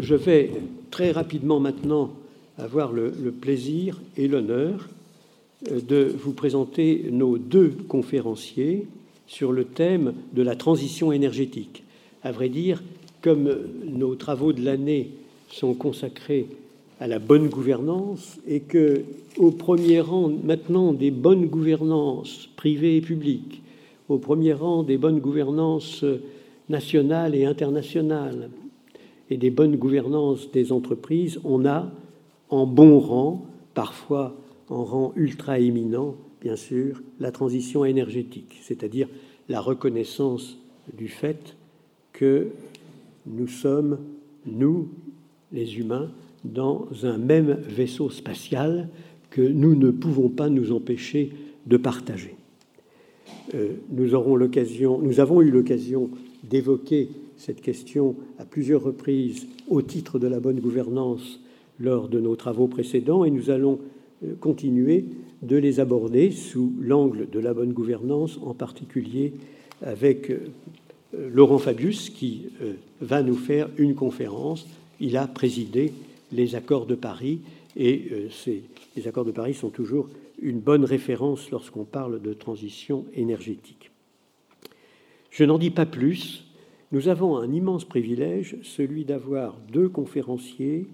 je vais très rapidement maintenant avoir le, plaisir et l'honneur de vous présenter nos deux conférenciers sur le thème de la transition énergétique. À vrai dire, comme nos travaux de l'année sont consacrés à la bonne gouvernance et que, au premier rang maintenant des bonnes gouvernances privées et publiques, au premier rang des bonnes gouvernances nationales et internationales et des bonnes gouvernances des entreprises, on a en bon rang, parfois en rang ultra éminent, bien sûr, la transition énergétique, c'est-à-dire la reconnaissance du fait que nous sommes, nous, les humains, dans un même vaisseau spatial que nous ne pouvons pas nous empêcher de partager. Euh, nous, aurons nous avons eu l'occasion d'évoquer cette question à plusieurs reprises au titre de la bonne gouvernance lors de nos travaux précédents et nous allons euh, continuer de les aborder sous l'angle de la bonne gouvernance, en particulier avec euh, Laurent Fabius qui va nous faire une conférence. Il a présidé les accords de Paris. Et euh, les accords de Paris sont toujours une bonne référence lorsqu'on parle de transition énergétique. Je n'en dis pas plus. Nous avons un immense privilège, celui d'avoir deux conférenciers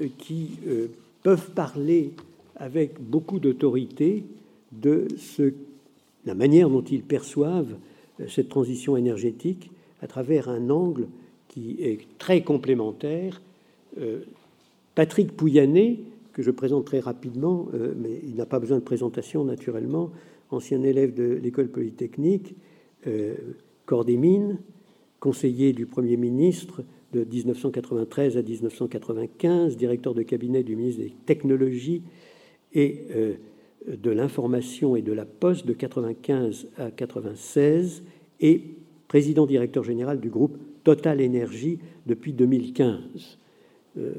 euh, qui euh, peuvent parler avec beaucoup d'autorité de la manière dont ils perçoivent cette transition énergétique à travers un angle qui est très complémentaire. Patrick Pouyanné, que je présente très rapidement, euh, mais il n'a pas besoin de présentation naturellement, ancien élève de l'école polytechnique, euh, corps des mines, conseiller du Premier ministre de 1993 à 1995, directeur de cabinet du ministre des Technologies et euh, de l'Information et de la Poste de 95 à 96 et président directeur général du groupe Total Énergie depuis 2015. Euh,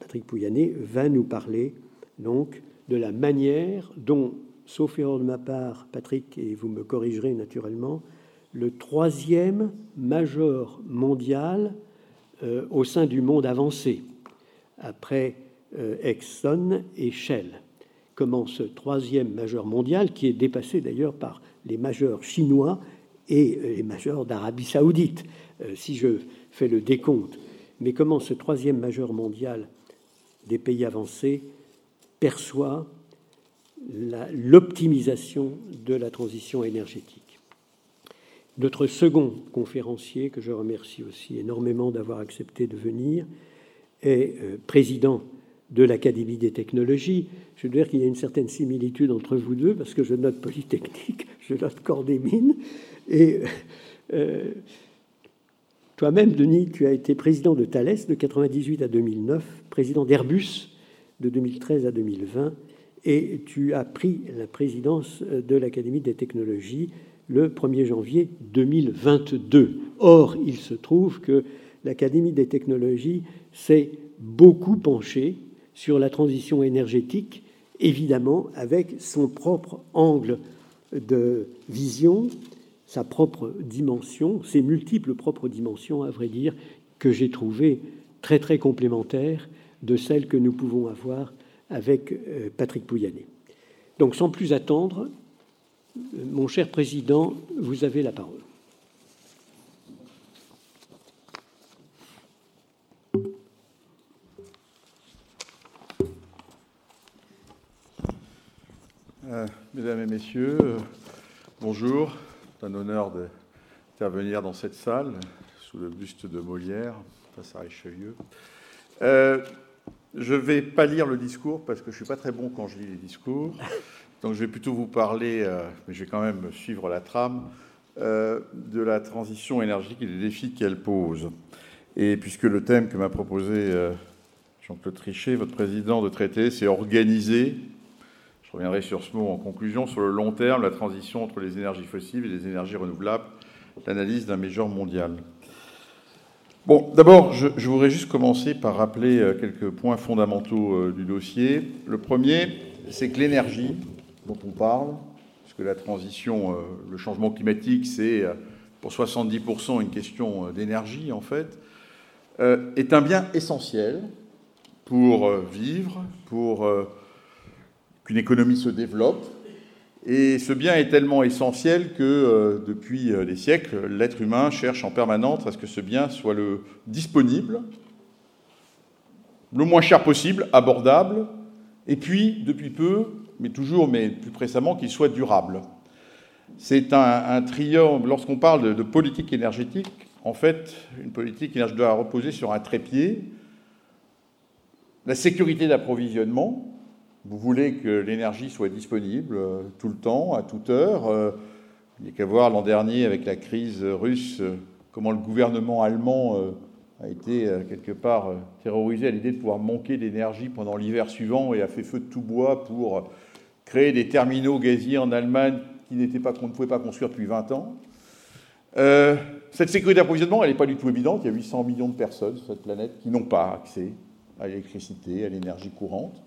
Patrick Pouyanné va nous parler donc de la manière dont, sauf erreur de ma part, Patrick, et vous me corrigerez naturellement, le troisième major mondial euh, au sein du monde avancé, après euh, Exxon et Shell. Comment ce troisième majeur mondial, qui est dépassé d'ailleurs par les majeurs chinois et les majeurs d'Arabie saoudite, si je fais le décompte mais comment ce troisième majeur mondial des pays avancés perçoit l'optimisation de la transition énergétique? Notre second conférencier, que je remercie aussi énormément d'avoir accepté de venir, est euh, président de l'Académie des technologies. Je veux dire qu'il y a une certaine similitude entre vous deux, parce que je note Polytechnique, je note Corps des Mines, et euh, toi-même, Denis, tu as été président de Thales de 98 à 2009, président d'Airbus de 2013 à 2020, et tu as pris la présidence de l'Académie des technologies le 1er janvier 2022. Or, il se trouve que l'Académie des technologies s'est beaucoup penchée sur la transition énergétique, évidemment avec son propre angle de vision, sa propre dimension, ses multiples propres dimensions, à vrai dire, que j'ai trouvées très très complémentaires de celles que nous pouvons avoir avec euh, Patrick Pouyanné. Donc sans plus attendre, mon cher président, vous avez la parole. Euh, mesdames et messieurs, bonjour un honneur d'intervenir dans cette salle, sous le buste de Molière, face à Richelieu. Euh, je ne vais pas lire le discours parce que je ne suis pas très bon quand je lis les discours. Donc je vais plutôt vous parler, euh, mais je vais quand même suivre la trame, euh, de la transition énergétique et des défis qu'elle pose. Et puisque le thème que m'a proposé Jean-Claude Trichet, votre président, de traiter, c'est organiser je reviendrai sur ce mot en conclusion. Sur le long terme, la transition entre les énergies fossiles et les énergies renouvelables, l'analyse d'un major mondial. Bon, d'abord, je, voudrais juste commencer par rappeler euh, quelques points fondamentaux euh, du dossier. Le premier, c'est que l'énergie dont on parle, puisque la transition, euh, le changement climatique, c'est pour 70% une question d'énergie, en fait, euh, est un bien essentiel pour euh, vivre, pour qu'une économie se développe. Et ce bien est tellement essentiel que depuis des siècles, l'être humain cherche en permanence à ce que ce bien soit le disponible, le moins cher possible, abordable, et puis, depuis peu, mais toujours, mais plus précédemment, qu'il soit durable. C'est un, triomphe. Lorsqu'on parle de, politique énergétique, en fait, une politique énergétique doit reposer sur un trépied. La sécurité d'approvisionnement. Vous voulez que l'énergie soit disponible euh, tout le temps, à toute heure. Euh, il n'y a qu'à voir l'an dernier avec la crise russe, euh, comment le gouvernement allemand a été quelque part terrorisé à l'idée de pouvoir manquer d'énergie pendant l'hiver suivant et a fait feu de tout bois pour créer des terminaux gaziers en Allemagne qui n'était pas, qu'on ne pouvait pas construire depuis 20 ans. Euh, cette sécurité d'approvisionnement, elle n'est pas du tout évidente. Il y a 800 millions de personnes sur cette planète qui n'ont pas accès à l'électricité, à l'énergie courante.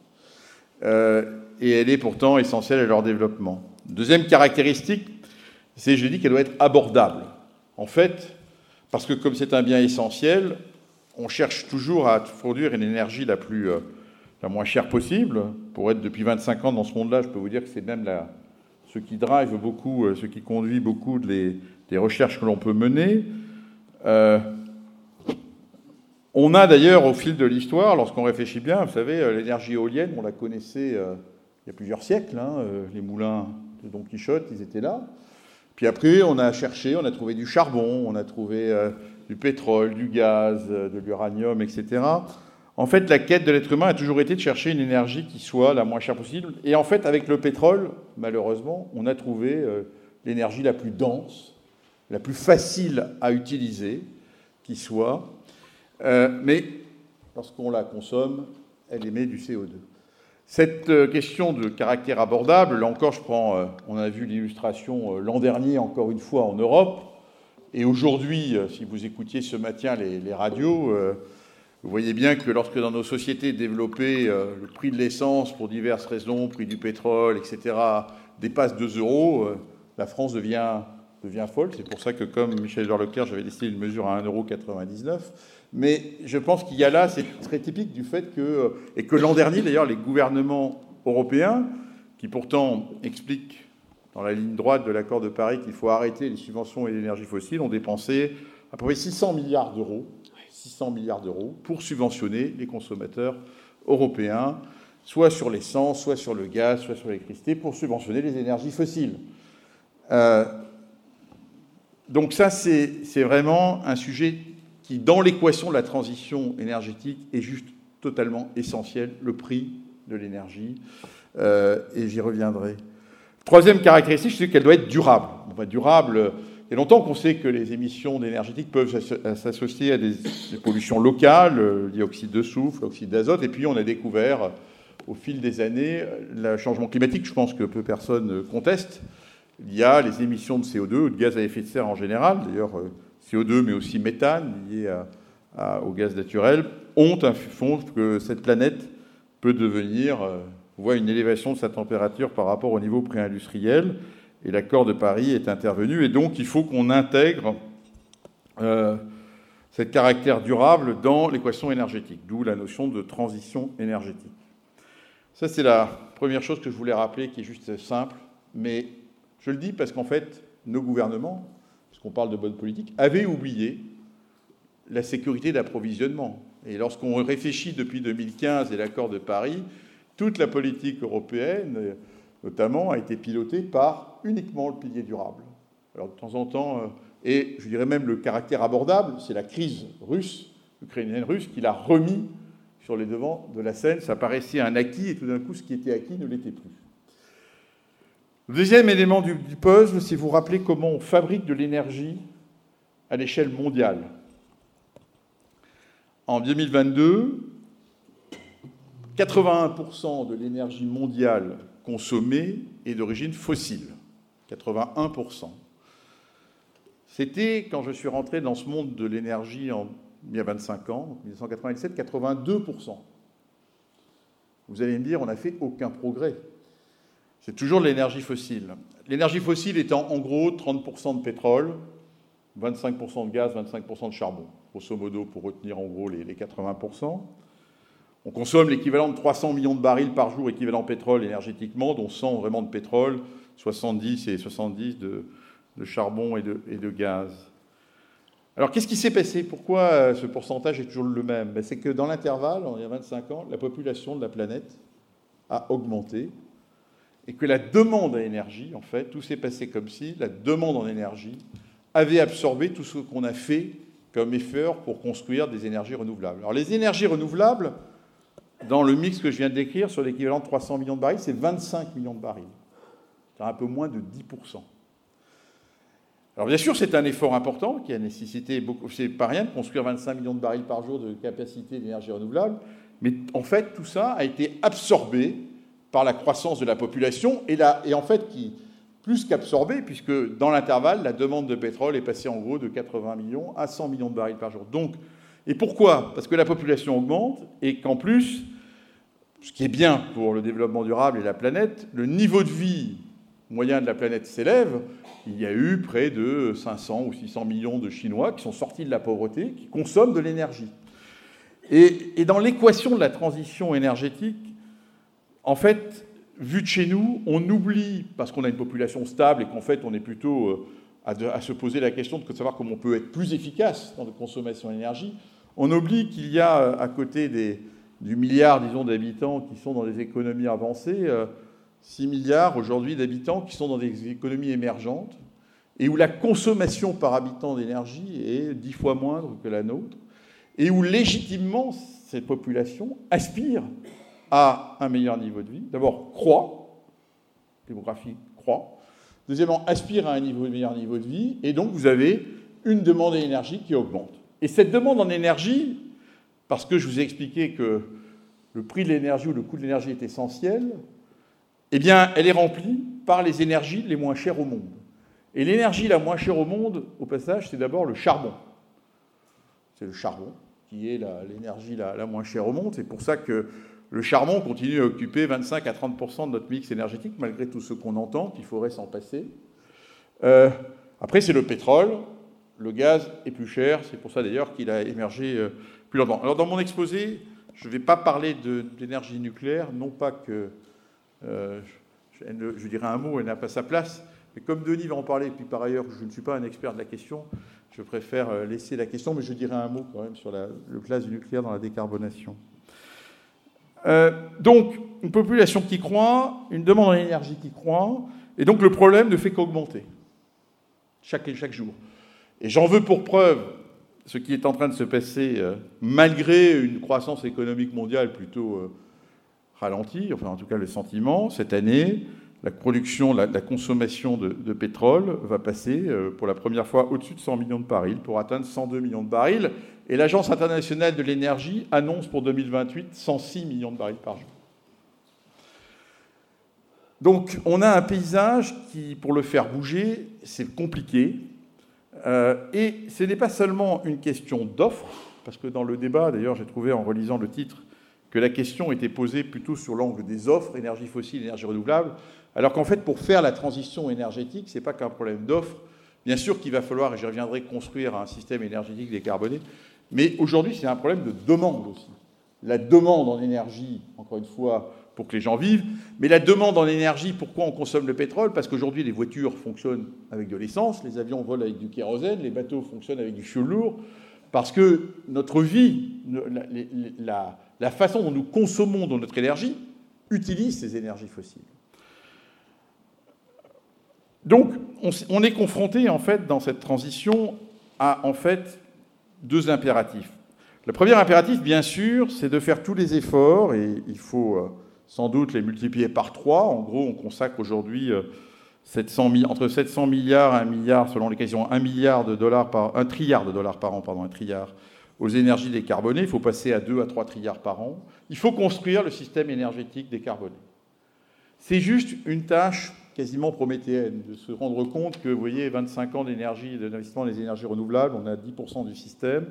Euh, et elle est pourtant essentielle à leur développement. Deuxième caractéristique, c'est, je dis qu'elle doit être abordable. En fait, parce que comme c'est un bien essentiel, on cherche toujours à produire une énergie la, plus, euh, la moins chère possible. Pour être depuis 25 ans dans ce monde-là, je peux vous dire que c'est même la, ce qui drive beaucoup, euh, ce qui conduit beaucoup des, recherches que l'on peut mener. Euh, on a d'ailleurs au fil de l'histoire, lorsqu'on réfléchit bien, vous savez, euh, l'énergie éolienne, on la connaissait il y a plusieurs siècles, hein, les moulins de Don Quichotte, ils étaient là. Puis après, on a cherché, on a trouvé du charbon, on a trouvé du pétrole, du gaz, de l'uranium, etc. En fait, la quête de l'être humain a toujours été de chercher une énergie qui soit la moins chère possible. Et en fait, avec le pétrole, malheureusement, on a trouvé euh, l'énergie la plus dense, la plus facile à utiliser qui soit. Euh, mais lorsqu'on la consomme, elle émet du CO2. Cette euh, question de caractère abordable, là encore, je prends, on a vu l'illustration l'an dernier, encore une fois, en Europe. Et aujourd'hui, si vous écoutiez ce matin les radios, vous voyez bien que lorsque dans nos sociétés développées, euh, le prix de l'essence, pour diverses raisons, prix du pétrole, etc., dépasse 2 euros, euh, la France devient, devient folle. C'est pour ça que, comme Michel Leclerc, j'avais décidé une mesure à 1,99 euros. Mais je pense qu'il y a là, c'est très typique du fait que, et que l'an dernier, d'ailleurs, les gouvernements européens, qui pourtant expliquent dans la ligne droite de l'accord de Paris qu'il faut arrêter les subventions et l'énergie fossile, ont dépensé à peu près 600 milliards d'euros 600 milliards d'euros pour subventionner les consommateurs européens, soit sur l'essence, soit sur le gaz, soit sur l'électricité, pour subventionner les énergies fossiles. Euh, donc ça, c'est vraiment un sujet qui, dans l'équation de la transition énergétique, est juste totalement essentiel, le prix de l'énergie, euh, et j'y reviendrai. Troisième caractéristique, c'est qu'elle doit être durable. durable, il y a longtemps qu'on sait que les émissions énergétiques peuvent s'associer à des, pollutions locales, le dioxyde de soufre, l'oxyde d'azote, et puis on a découvert au fil des années le changement climatique, je pense que peu personne conteste. Il y a les émissions de CO2 ou de gaz à effet de serre en général, d'ailleurs euh, CO2 mais aussi méthane lié au gaz naturel, ont font que cette planète peut devenir, euh, voit une élévation de sa température par rapport au niveau pré-industriel et l'accord de Paris est intervenu. Et donc, il faut qu'on intègre euh, ce caractère durable dans l'équation énergétique, d'où la notion de transition énergétique. Ça, c'est la première chose que je voulais rappeler, qui est juste simple, mais je le dis parce qu'en fait, nos gouvernements, puisqu'on parle de bonne politique, avaient oublié la sécurité d'approvisionnement. Et lorsqu'on réfléchit depuis 2015 et l'accord de Paris, toute la politique européenne, notamment, a été pilotée par uniquement le pilier durable. Alors de temps en temps, euh, et je dirais même le caractère abordable, c'est la crise russe, ukrainienne russe, qui l'a remis sur les devants de la scène. Ça paraissait un acquis et tout d'un coup, ce qui était acquis ne l'était plus. Le deuxième élément du, puzzle, c'est vous rappeler comment on fabrique de l'énergie à l'échelle mondiale. En 2022, 81% de l'énergie mondiale consommée est d'origine fossile. 81%. C'était, quand je suis rentré dans ce monde de l'énergie il y a 25 ans, en 1997, 82%. Vous allez me dire, on n'a fait aucun progrès. C'est toujours de l'énergie fossile. L'énergie fossile étant en gros 30% de pétrole, 25% de gaz, 25% de charbon, grosso modo, pour retenir en gros les, 80%. On consomme l'équivalent de 300 millions de barils par jour, équivalent pétrole énergétiquement, dont 100 vraiment de pétrole, 70 et 70 de, charbon et de, de, gaz. Alors qu'est-ce qui s'est passé? Pourquoi euh, ce pourcentage est toujours le même? Ben, C'est que dans l'intervalle, il y a 25 ans, la population de la planète a augmenté et que la demande en énergie, en fait, tout s'est passé comme si la demande en énergie avait absorbé tout ce qu'on a fait comme effort pour construire des énergies renouvelables. Alors les énergies renouvelables, dans le mix que je viens de décrire, sur l'équivalent de 300 millions de barils, c'est 25 millions de barils. C'est un peu moins de 10%. Alors bien sûr, c'est un effort important qui a nécessité beaucoup. C'est pas rien de construire 25 millions de barils par jour de capacité d'énergie renouvelable, mais en fait, tout ça a été absorbé par la croissance de la population et, et en fait, qui, plus qu'absorbé, puisque dans l'intervalle, la demande de pétrole est passée en gros de 80 millions à 100 millions de barils par jour. Donc, et pourquoi? Parce que la population augmente et qu'en plus, ce qui est bien pour le développement durable et la planète, le niveau de vie moyen de la planète s'élève. Il y a eu près de 500 ou 600 millions de Chinois qui sont sortis de la pauvreté, qui consomment de l'énergie. Et, dans l'équation de la transition énergétique, en fait, vu de chez nous, on oublie, parce qu'on a une population stable et qu'en fait on est plutôt euh, à, se poser la question de savoir comment on peut être plus efficace dans la consommation d'énergie, on oublie qu'il y a euh, à côté des, du milliard, disons, d'habitants qui sont dans des économies avancées, 6 euh, milliards aujourd'hui d'habitants qui sont dans des économies émergentes et où la consommation par habitant d'énergie est dix fois moindre que la nôtre et où légitimement cette population aspire à un meilleur niveau de vie. D'abord, croît, démographie croît. Deuxièmement, aspire à un meilleur niveau de vie. Et donc, vous avez une demande d'énergie qui augmente. Et cette demande en énergie, parce que je vous ai expliqué que le prix de l'énergie ou le coût de l'énergie est essentiel, eh bien, elle est remplie par les énergies les moins chères au monde. Et l'énergie la moins chère au monde, au passage, c'est d'abord le charbon. C'est le charbon qui est l'énergie la, moins chère au monde. C'est pour ça que le charbon continue à occuper 25 à 30% de notre mix énergétique, malgré tout ce qu'on entend, qu'il faudrait s'en passer. Euh, après, c'est le pétrole. Le gaz est plus cher. C'est pour ça d'ailleurs qu'il a émergé euh, plus longtemps. Alors, dans mon exposé, je ne vais pas parler d'énergie nucléaire, non pas que euh, je, dirais un mot, elle n'a pas sa place. Mais comme Denis va en parler, et puis par ailleurs, je ne suis pas un expert de la question, je préfère laisser la question, mais je dirais un mot quand même sur la, le place du nucléaire dans la décarbonation. Euh, donc, une population qui croît, une demande en énergie qui croît, et donc le problème ne fait qu'augmenter chaque, chaque jour. Et j'en veux pour preuve ce qui est en train de se passer euh, malgré une croissance économique mondiale plutôt euh, ralentie, enfin en tout cas le sentiment, cette année, la production, la, consommation de, pétrole va passer pour la première fois au-dessus de 100 millions de barils pour atteindre 102 millions de barils. Et l'Agence internationale de l'énergie annonce pour 2028 106 millions de barils par jour. Donc on a un paysage qui, pour le faire bouger, c'est compliqué. Euh, et ce n'est pas seulement une question d'offre, parce que dans le débat, d'ailleurs, j'ai trouvé en relisant le titre que la question était posée plutôt sur l'angle des offres, énergie fossile, énergie renouvelable, alors qu'en fait, pour faire la transition énergétique, ce n'est pas qu'un problème d'offre. Bien sûr qu'il va falloir, et j'y reviendrai, construire un système énergétique décarboné, mais aujourd'hui, c'est un problème de demande aussi. La demande en énergie, encore une fois, pour que les gens vivent, mais la demande en énergie, pourquoi on consomme le pétrole? Parce qu'aujourd'hui, les voitures fonctionnent avec de l'essence, les avions volent avec du kérosène, les bateaux fonctionnent avec du fioul lourd, parce que notre vie, la façon dont nous consommons notre énergie, utilise ces énergies fossiles. Donc, on, est confronté, en fait, dans cette transition, à, en fait, deux impératifs. Le premier impératif, bien sûr, c'est de faire tous les efforts, et il faut euh, sans doute les multiplier par trois. En gros, on consacre aujourd'hui 700, euh, entre 700 milliards et 1 milliard, selon les questions, 1 milliard de dollars par, un trilliard de dollars par an, pardon, un trilliard aux énergies décarbonées. Il faut passer à 2 à 3 trilliards par an. Il faut construire le système énergétique décarboné. C'est juste une tâche quasiment prométhéenne, de se rendre compte que, vous voyez, 25 ans d'investissement dans les énergies renouvelables, on a 10% du système.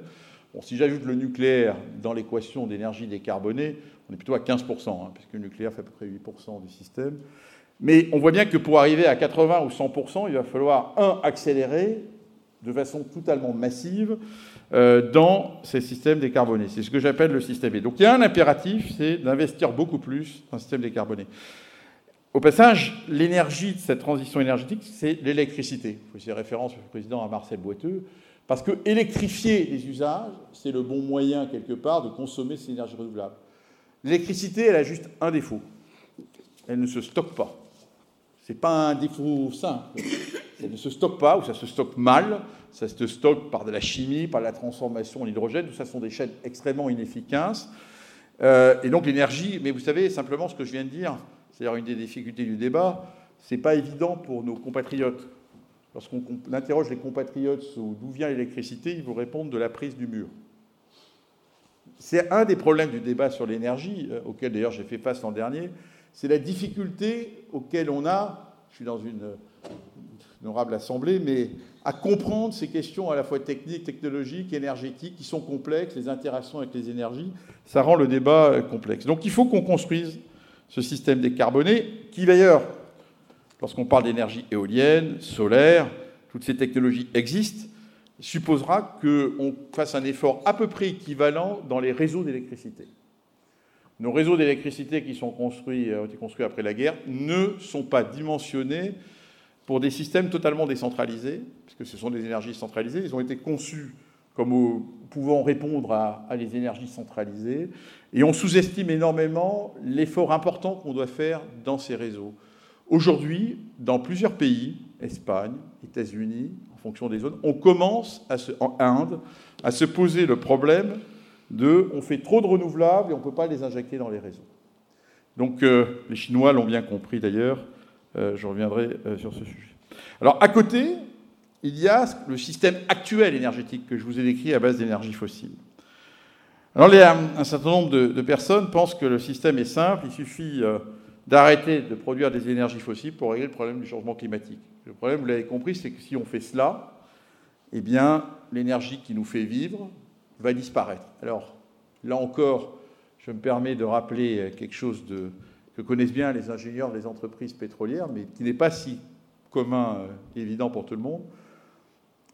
Bon, si j'ajoute le nucléaire dans l'équation d'énergie décarbonée, on est plutôt à 15%, hein, puisque le nucléaire fait à peu près 8% du système. Mais on voit bien que pour arriver à 80 ou 100%, il va falloir, un, accélérer, de façon totalement massive dans ces systèmes décarbonés. C'est ce que j'appelle le système B. Donc il y a un impératif, c'est d'investir beaucoup plus dans un système décarboné. Au passage, l'énergie de cette transition énergétique, c'est l'électricité. Je fais référence, le Président, à Marcel Boiteux, parce que électrifier les usages, c'est le bon moyen, quelque part, de consommer ces énergies renouvelables. L'électricité, elle a juste un défaut. Elle ne se stocke pas. Ce n'est pas un défaut simple. Elle ne se stocke pas, ou ça se stocke mal. Ça se stocke par de la chimie, par la transformation en hydrogène. Tout ça sont des chaînes extrêmement inefficaces. Euh, et donc l'énergie, mais vous savez, simplement ce que je viens de dire, c'est-à-dire une des difficultés du débat, c'est pas évident pour nos compatriotes. Lorsqu'on interroge les compatriotes sur d'où vient l'électricité, ils vous répondent de la prise du mur. C'est un des problèmes du débat sur l'énergie, euh, auquel d'ailleurs j'ai fait face l'an dernier, c'est la difficulté auquel on a, je suis dans une, honorable assemblée, mais à comprendre ces questions à la fois techniques, technologiques, énergétiques, qui sont complexes, les interactions avec les énergies, ça rend le débat euh, complexe. Donc il faut qu'on construise ce système décarboné, qui d'ailleurs, lorsqu'on parle d'énergie éolienne, solaire, toutes ces technologies existent, supposera qu'on fasse un effort à peu près équivalent dans les réseaux d'électricité. Nos réseaux d'électricité qui sont construits, euh, ont été construits après la guerre ne sont pas dimensionnés pour des systèmes totalement décentralisés, puisque ce sont des énergies centralisées. Ils ont été conçus comme pouvant répondre à, les énergies centralisées, et on sous-estime énormément l'effort important qu'on doit faire dans ces réseaux. Aujourd'hui, dans plusieurs pays, Espagne, États-Unis, en fonction des zones, on commence en Inde à se poser le problème de on fait trop de renouvelables et on ne peut pas les injecter dans les réseaux. Donc euh, les Chinois l'ont bien compris d'ailleurs, je reviendrai euh, sur ce sujet. Alors à côté, il y a le système actuel énergétique que je vous ai décrit à base d'énergie fossile. Alors un certain nombre de, personnes pensent que le système est simple, il suffit d'arrêter de produire des énergies fossiles pour régler le problème du changement climatique. Le problème, vous l'avez compris, c'est que si on fait cela, eh bien l'énergie qui nous fait vivre, va disparaître. Alors, là encore, je me permets de rappeler quelque chose de, que connaissent bien les ingénieurs des entreprises pétrolières, mais qui n'est pas si commun, euh, évident pour tout le monde.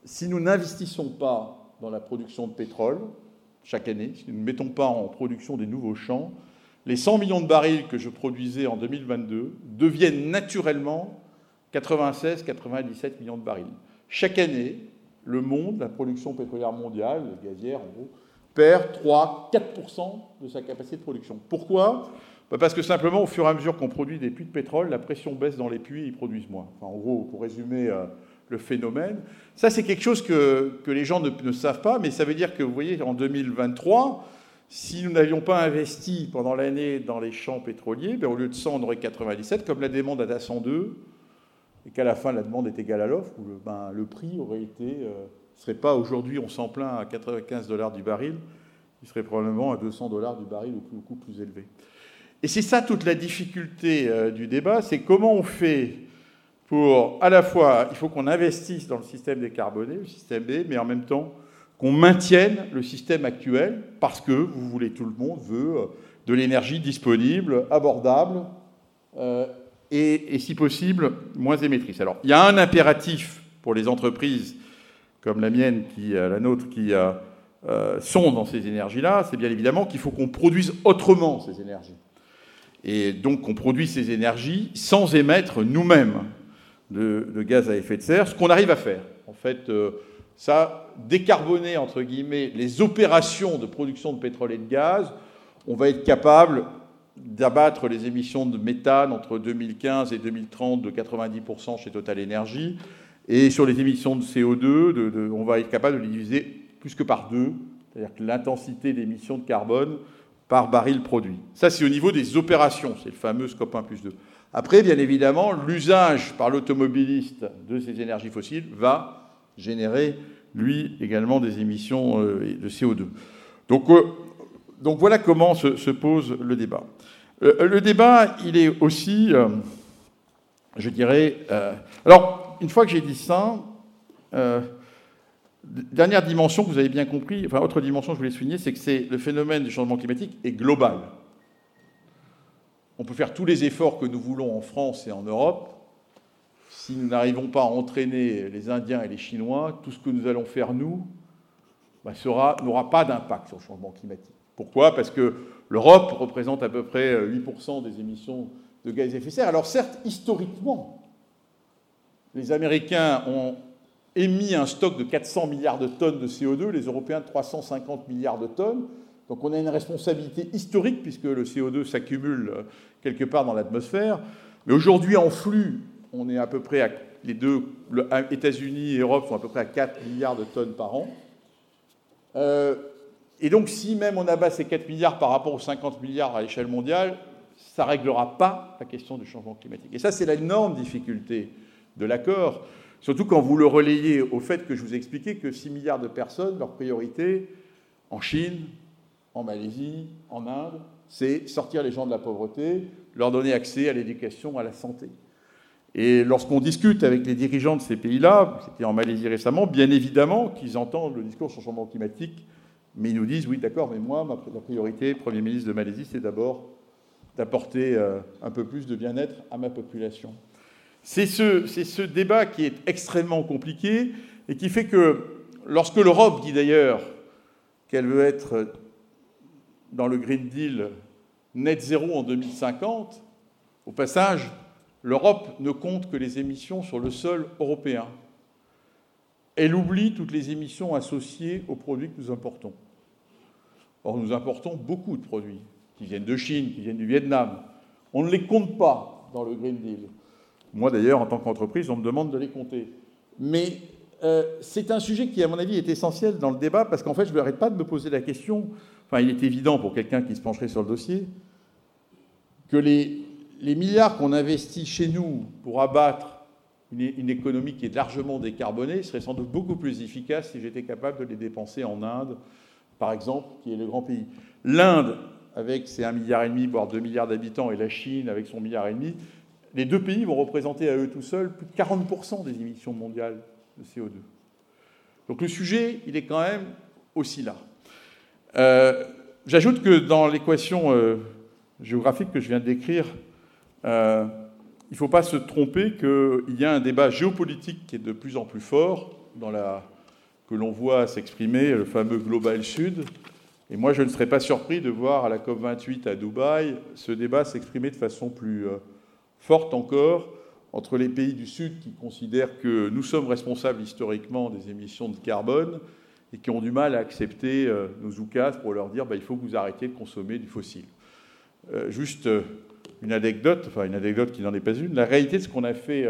Si nous n'investissons pas dans la production de pétrole chaque année, si nous ne mettons pas en production des nouveaux champs, les 100 millions de barils que je produisais en 2022 deviennent naturellement 96-97 millions de barils. Chaque année, le monde, la production pétrolière mondiale, gazière en gros, perd 3-4% de sa capacité de production. Pourquoi? Parce que simplement, au fur et à mesure qu'on produit des puits de pétrole, la pression baisse dans les puits et ils produisent moins. en gros, pour résumer euh, le phénomène, ça c'est quelque chose que, les gens ne, savent pas, mais ça veut dire que, vous voyez, en 2023, si nous n'avions pas investi pendant l'année dans les champs pétroliers, ben, au lieu de 100, on aurait 97, comme la demande à 102, et qu'à la fin la demande est égale à l'offre, où le, ben, le, prix aurait été, euh, serait pas aujourd'hui on s'en plaint à 95 dollars du baril, il serait probablement à 200 dollars du baril au coût plus élevé. Et c'est ça toute la difficulté euh, du débat, c'est comment on fait pour à la fois, il faut qu'on investisse dans le système décarboné, le système B, mais en même temps qu'on maintienne le système actuel, parce que, vous voulez, tout le monde veut euh, de l'énergie disponible, abordable, et, si possible, moins émettrice. Alors, il y a un impératif pour les entreprises comme la mienne, qui, euh, la nôtre, qui euh, euh, sont dans ces énergies-là, c'est bien évidemment qu'il faut qu'on produise autrement ces énergies. Et donc qu'on produise ces énergies sans émettre nous-mêmes de, gaz à effet de serre, ce qu'on arrive à faire. En fait, ça, décarboner, entre guillemets, les opérations de production de pétrole et de gaz, on va être capable d'abattre les émissions de méthane entre 2015 et 2030 de 90% chez Total Energy. Et sur les émissions de CO2, on va être capable de les diviser plus que par deux, c'est-à-dire que l'intensité d'émissions de carbone par baril produit. Ça, c'est au niveau des opérations, c'est le fameux scope 1 plus 2. Après, bien évidemment, l'usage par l'automobiliste de ces énergies fossiles va générer, lui, également des émissions euh, de CO2. Donc, euh, donc voilà comment se, pose le débat. Euh, le débat, il est aussi, je dirais... Alors, une fois que j'ai dit ça, dernière dimension que vous avez bien compris, enfin, autre dimension que je voulais souligner, c'est que le phénomène du changement climatique est global. On peut faire tous les efforts que nous voulons en France et en Europe. si nous n'arrivons pas à entraîner les Indiens et les Chinois, tout ce que nous allons faire, nous, bah, n'aura pas d'impact sur le changement climatique. Pourquoi? Parce que l'Europe représente à peu près 8% des émissions de gaz à effet de serre. Alors certes, historiquement, les Américains ont émis un stock de 400 milliards de tonnes de CO2, les Européens de 350 milliards de tonnes. Donc on a une responsabilité historique puisque le CO2 s'accumule euh, quelque part dans l'atmosphère. Mais aujourd'hui, en flux, on est à peu près à les deux, États-Unis et Europe sont à peu près à 4 milliards de tonnes par an. Euh, et donc, si même on abat ces 4 milliards par rapport aux 50 milliards à l'échelle mondiale, ça ne réglera pas la question du changement climatique. Et ça, c'est l'énorme difficulté de l'accord, surtout quand vous le relayez au fait que je vous ai expliqué que 6 milliards de personnes, leur priorité en Chine, en Malaisie, en Inde, c'est sortir les gens de la pauvreté, leur donner accès à l'éducation, à la santé. Et lorsqu'on discute avec les dirigeants de ces pays-là, c'était en Malaisie récemment, bien évidemment qu'ils entendent le discours sur le changement climatique, mais ils nous disent oui, d'accord, mais moi, ma priorité, Premier ministre de Malaisie, c'est d'abord d'apporter euh, un peu plus de bien-être à ma population. C'est ce, débat qui est extrêmement compliqué et qui fait que lorsque l'Europe dit d'ailleurs qu'elle veut être dans le Green Deal net zéro en 2050, au passage, l'Europe ne compte que les émissions sur le sol européen. Elle oublie toutes les émissions associées aux produits que nous importons. Or, nous importons beaucoup de produits qui viennent de Chine, qui viennent du Vietnam. On ne les compte pas dans le Green Deal. Moi, d'ailleurs, en tant qu'entreprise, on me demande de les compter. Mais euh, c'est un sujet qui, à mon avis, est essentiel dans le débat parce qu'en fait, je n'arrête pas de me poser la question. Enfin, il est évident pour quelqu'un qui se pencherait sur le dossier que les, milliards qu'on investit chez nous pour abattre une, économie qui est largement décarbonée seraient sans doute beaucoup plus efficaces si j'étais capable de les dépenser en Inde, par exemple, qui est le grand pays. L'Inde, avec ses 1,5 milliard, voire 2 milliards d'habitants, et la Chine, avec son milliard et demi, les deux pays vont représenter à eux tout seuls plus de 40% des émissions mondiales de CO2. Donc le sujet, il est quand même aussi là. Euh, j'ajoute que dans l'équation euh, géographique que je viens de décrire, euh, il ne faut pas se tromper qu'il y a un débat géopolitique qui est de plus en plus fort, que l'on voit s'exprimer, le fameux Global Sud. Et moi, je ne serais pas surpris de voir à la COP28 à Dubaï ce débat s'exprimer de façon plus forte encore entre les pays du Sud qui considèrent que nous sommes responsables historiquement des émissions de carbone et qui ont du mal à accepter euh, nos oukas pour leur dire bah, il faut que vous arrêtiez de consommer du fossile. Euh, juste euh, une anecdote, enfin une anecdote qui n'en est pas une, la réalité de ce qu'on a fait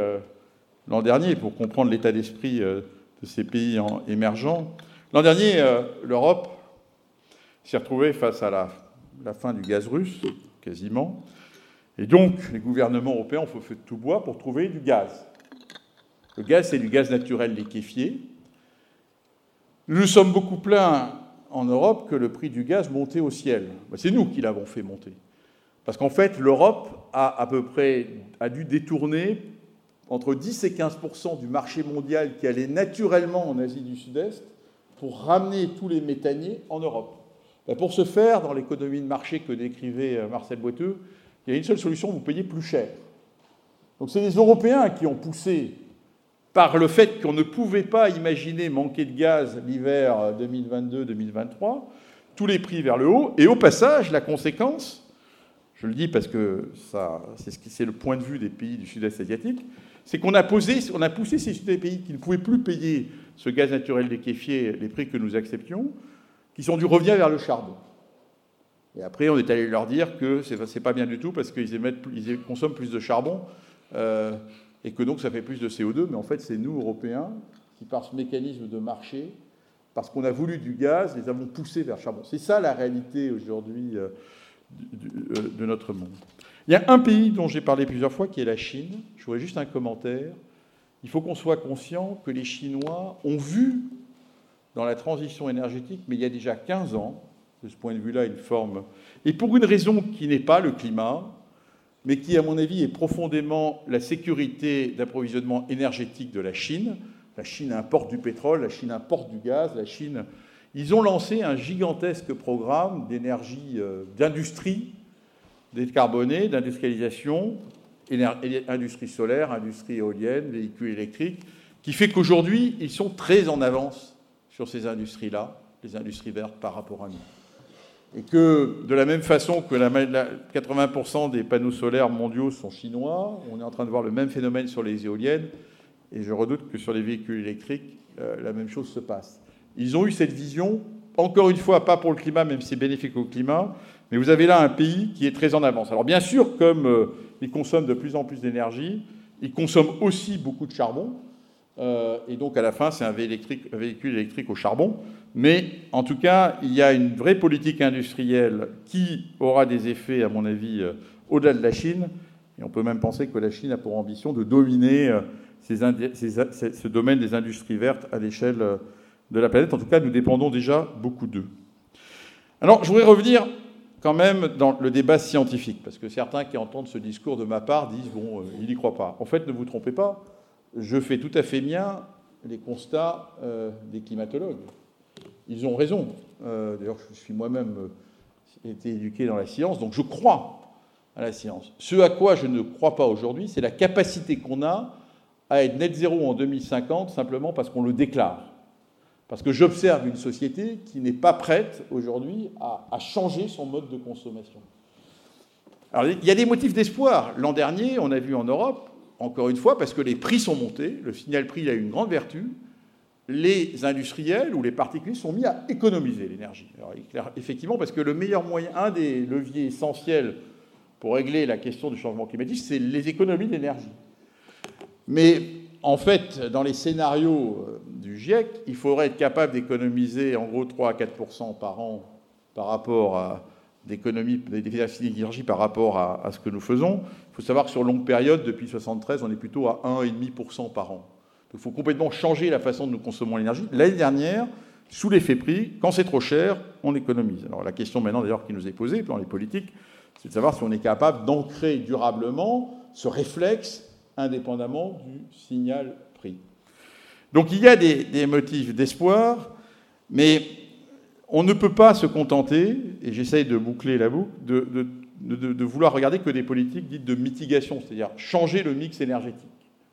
l'an dernier pour comprendre l'état d'esprit de ces pays émergents. L'an dernier, l'Europe s'est retrouvée face à la fin du gaz russe, quasiment, et donc, les gouvernements européens ont fait de tout bois pour trouver du gaz. Le gaz, c'est du gaz naturel liquéfié. Nous sommes beaucoup plaints en Europe que le prix du gaz montait au ciel. Ben, c'est nous qui l'avons fait monter. Parce qu'en fait, l'Europe a à peu près a dû détourner entre 10 et 15% du marché mondial qui allait naturellement en Asie du Sud-Est pour ramener tous les méthaniers en Europe. Ben, pour ce faire, dans l'économie de marché que décrivait euh, Marcel Boiteux, il y a une seule solution, vous payez plus cher. Donc c'est les Européens qui ont poussé, par le fait qu'on ne pouvait pas imaginer manquer de gaz l'hiver 2022-2023, tous les prix vers le haut, et au passage, la conséquence, je le dis parce que c'est le point de vue des pays du sud-est asiatique, c'est qu'on a, posé, on a poussé ces pays qui ne pouvaient plus payer ce gaz naturel liquéfié, les prix que nous acceptions, qui sont dû revenir vers le charbon. Et après, on est allé leur dire que ce n'est pas bien du tout parce qu'ils ils consomment plus de charbon euh, et que donc ça fait plus de CO2. Mais en fait, c'est nous, Européens, qui par ce mécanisme de marché, parce qu'on a voulu du gaz, les avons poussés vers le charbon. C'est ça la réalité aujourd'hui euh, euh, de notre monde. Il y a un pays dont j'ai parlé plusieurs fois qui est la Chine. Je voudrais juste un commentaire. Il faut qu'on soit conscient que les Chinois ont vu dans la transition énergétique, mais il y a déjà 15 ans, de ce point de vue-là, une forme. Et pour une raison qui n'est pas le climat, mais qui, à mon avis, est profondément la sécurité d'approvisionnement énergétique de la Chine. La Chine importe du pétrole, la Chine importe du gaz, la Chine. Ils ont lancé un gigantesque programme d'énergie, euh, d'industrie décarbonée, d'industrialisation, industrie solaire, industrie éolienne, véhicules électriques, qui fait qu'aujourd'hui, ils sont très en avance sur ces industries-là, les industries vertes, par rapport à nous. Et que de la même façon que la, 80% des panneaux solaires mondiaux sont chinois, on est en train de voir le même phénomène sur les éoliennes, et je redoute que sur les véhicules électriques, euh, la même chose se passe. Ils ont eu cette vision, encore une fois, pas pour le climat, même si c'est bénéfique au climat, mais vous avez là un pays qui est très en avance. Alors bien sûr, comme euh, ils consomment de plus en plus d'énergie, ils consomment aussi beaucoup de charbon, euh, et donc à la fin, c'est un, véhicule électrique au charbon. Mais en tout cas, il y a une vraie politique industrielle qui aura des effets, à mon avis, au-delà de la Chine. Et on peut même penser que la Chine a pour ambition de dominer ce domaine des industries vertes à l'échelle de la planète. En tout cas, nous dépendons déjà beaucoup d'eux. Alors, je voudrais revenir quand même dans le débat scientifique, parce que certains qui entendent ce discours de ma part disent, bon, euh, il n'y croit pas. En fait, ne vous trompez pas, je fais tout à fait mien les constats euh, des climatologues. Ils ont raison. Euh, d'ailleurs, je suis moi-même été éduqué dans la science, donc je crois à la science. Ce à quoi je ne crois pas aujourd'hui, c'est la capacité qu'on a à être net zéro en 2050 simplement parce qu'on le déclare. Parce que j'observe une société qui n'est pas prête aujourd'hui à, changer son mode de consommation. Alors, il y a des motifs d'espoir. L'an dernier, on a vu en Europe, encore une fois, parce que les prix sont montés, le signal prix a une grande vertu, les industriels ou les particuliers sont mis à économiser l'énergie. Effectivement, parce que le meilleur moyen, un des leviers essentiels pour régler la question du changement climatique, c'est les économies d'énergie. Mais en fait, dans les scénarios euh, du GIEC, il faudrait être capable d'économiser en gros 3 à 4% par an par rapport à d'économie d'énergie par rapport à, ce que nous faisons. Il faut savoir que sur longue période, depuis 1973, on est plutôt à 1,5% par an. Donc il faut complètement changer la façon dont nous consommons l'énergie. L'année dernière, sous l'effet prix, quand c'est trop cher, on économise. Alors la question maintenant d'ailleurs qui nous est posée dans les politiques, c'est de savoir si on est capable d'ancrer durablement ce réflexe indépendamment du signal prix. Donc il y a des, motifs d'espoir, mais on ne peut pas se contenter, et j'essaye de boucler la boucle, de, vouloir regarder que des politiques dites de mitigation, c'est-à-dire changer le mix énergétique.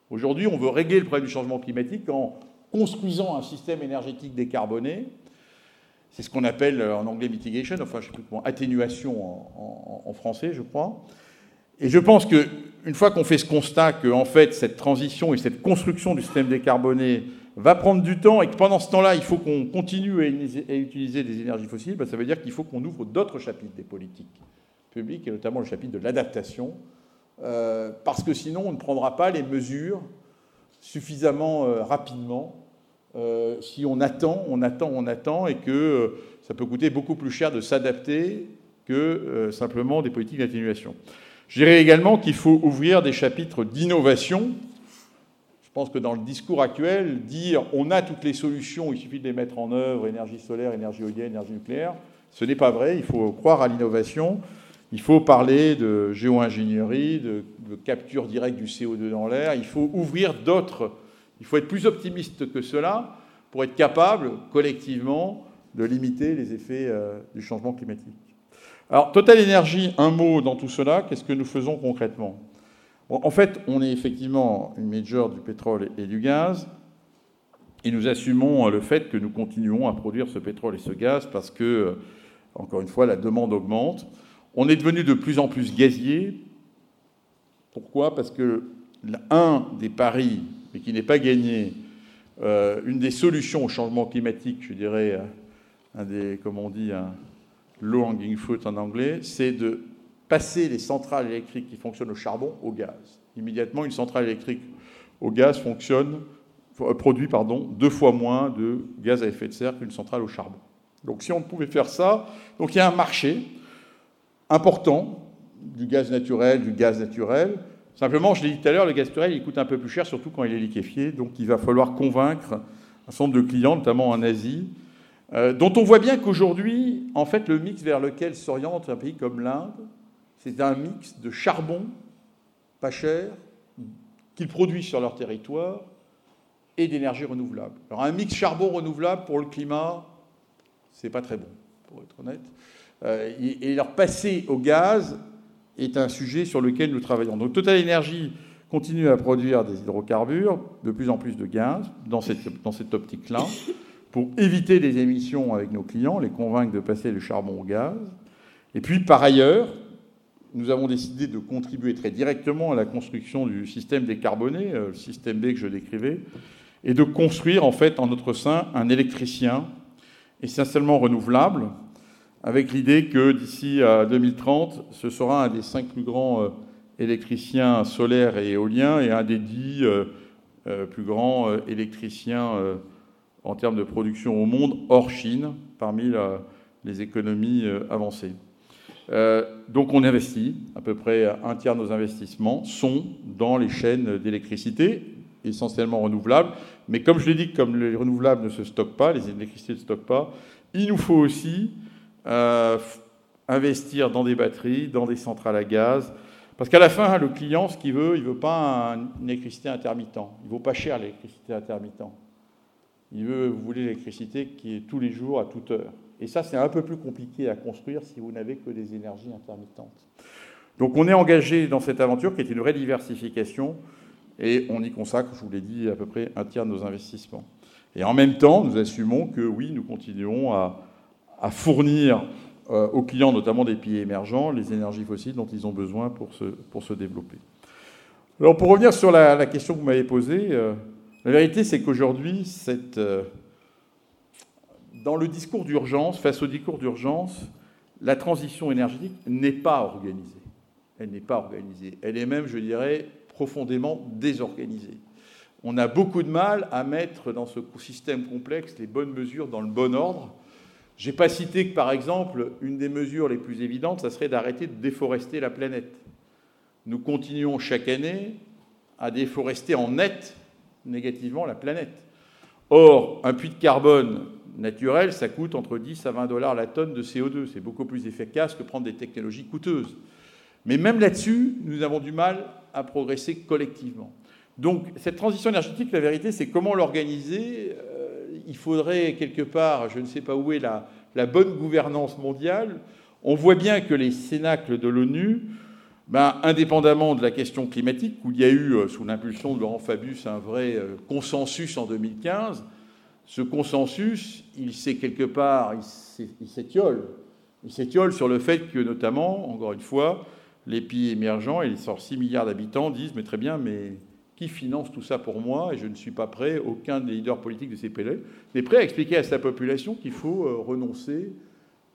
Aujourd'hui, on veut régler le problème du changement climatique en construisant un système énergétique décarboné. C'est ce qu'on appelle en anglais mitigation, enfin je sais plus comment, atténuation en, français, je crois. Et je pense qu'une fois qu'on fait ce constat que en fait, cette transition et cette construction du système décarboné va prendre du temps et que pendant ce temps-là, il faut qu'on continue à utiliser des énergies fossiles, ben, ça veut dire qu'il faut qu'on ouvre d'autres chapitres des politiques publiques, et notamment le chapitre de l'adaptation, euh, parce que sinon, on ne prendra pas les mesures suffisamment euh, rapidement euh, si on attend, on attend, on attend, et que ça peut coûter beaucoup plus cher de s'adapter que simplement des politiques d'atténuation. Je dirais également qu'il faut ouvrir des chapitres d'innovation. Je pense que dans le discours actuel, dire on a toutes les solutions, il suffit de les mettre en œuvre, énergie solaire, énergie éolienne, énergie nucléaire, ce n'est pas vrai. Il faut croire à l'innovation. Il faut parler de géo-ingénierie, de, capture directe du CO2 dans l'air. Il faut ouvrir d'autres. Il faut être plus optimiste que cela pour être capable, collectivement, de limiter les effets euh, du changement climatique. Alors, Total Energy, un mot dans tout cela, qu'est-ce que nous faisons concrètement? En fait, on est effectivement une major du pétrole et du gaz, et nous assumons le fait que nous continuons à produire ce pétrole et ce gaz parce que, encore une fois, la demande augmente. On est devenu de plus en plus gazier. Pourquoi? Parce que un des paris, mais qui n'est pas gagné, euh, une des solutions au changement climatique, je dirais, un des, comme on dit, un, low hanging fruit en anglais, c'est de passer les centrales électriques qui fonctionnent au charbon au gaz. Immédiatement, une centrale électrique au gaz fonctionne, euh, produit pardon, deux fois moins de gaz à effet de serre qu'une centrale au charbon. Donc si on pouvait faire ça, donc il y a un marché important du gaz naturel, du gaz naturel. Simplement, je l'ai dit tout à l'heure, le gaz naturel, il coûte un peu plus cher, surtout quand il est liquéfié. Donc il va falloir convaincre un certain nombre de clients, notamment en Asie, euh, dont on voit bien qu'aujourd'hui, en fait, le mix vers lequel s'oriente un pays comme l'Inde, c'est un mix de charbon pas cher qu'ils produisent sur leur territoire et d'énergie renouvelable. Alors un mix charbon renouvelable pour le climat, c'est pas très bon, pour être honnête. Euh, et leur passer au gaz, est un sujet sur lequel nous travaillons. Donc Total Energy continue à produire des hydrocarbures, de plus en plus de gaz, dans cette, dans cette optique-là, pour éviter les émissions avec nos clients, les convaincre de passer du charbon au gaz. Et puis, par ailleurs, nous avons décidé de contribuer très directement à la construction du système décarboné, euh, le système B que je décrivais, et de construire en fait en notre sein un électricien essentiellement renouvelable, avec l'idée que d'ici à 2030, ce sera un des cinq plus grands euh, électriciens solaires et éoliens et un des dix euh, plus grands électriciens en termes de production au monde hors Chine, parmi les économies avancées. Euh, donc on investit, à peu près un tiers de nos investissements sont dans les chaînes d'électricité, essentiellement renouvelables. Mais comme je l'ai dit, comme les renouvelables ne se stockent pas, les électricités ne se stockent pas, il nous faut aussi euh, investir dans des batteries, dans des centrales à gaz. Parce qu'à la fin, le client, ce qu'il veut, il ne veut pas une électricité intermittent. Il ne vaut pas cher l'électricité intermittent. Il veut, vous voulez l'électricité qui est tous les jours, à toute heure. Et ça, c'est un peu plus compliqué à construire si vous n'avez que des énergies intermittentes. Donc on est engagé dans cette aventure qui est une vraie diversification et on y consacre, je vous l'ai dit, à peu près un tiers de nos investissements. Et en même temps, nous assumons que oui, nous continuerons à, fournir euh, aux clients, notamment des pays émergents, les énergies fossiles dont ils ont besoin pour se, pour se développer. Alors pour revenir sur la, question que vous m'avez posée, euh, la vérité c'est qu'aujourd'hui, cette... Euh, dans le discours d'urgence, face au discours d'urgence, la transition énergétique n'est pas organisée. Elle n'est pas organisée. Elle est même, je dirais, profondément désorganisée. On a beaucoup de mal à mettre dans ce système complexe les bonnes mesures dans le bon ordre. Je n'ai pas cité que, par exemple, une des mesures les plus évidentes, ça serait d'arrêter de déforester la planète. Nous continuons chaque année à déforester en net négativement la planète. Or, un puits de carbone naturel, ça coûte entre 10 à 20 dollars la tonne de CO2. C'est beaucoup plus efficace que prendre des technologies coûteuses. Mais même là-dessus, nous avons du mal à progresser collectivement. Donc cette transition énergétique, la vérité, c'est comment l'organiser. Euh, il faudrait quelque part, je ne sais pas où est la, bonne gouvernance mondiale. On voit bien que les cénacles de l'ONU, ben, indépendamment de la question climatique, où il y a eu, euh, sous l'impulsion de Laurent Fabius, un vrai euh, consensus en 2015, ce consensus, il s'est quelque part, il s'étiole. Il s'étiole sur le fait que, notamment, encore une fois, les pays émergents, et les 6 milliards d'habitants, disent Mais très bien, mais qui finance tout ça pour moi Et je ne suis pas prêt, aucun des leaders politiques de ces pays n'est prêt à expliquer à sa population qu'il faut euh, renoncer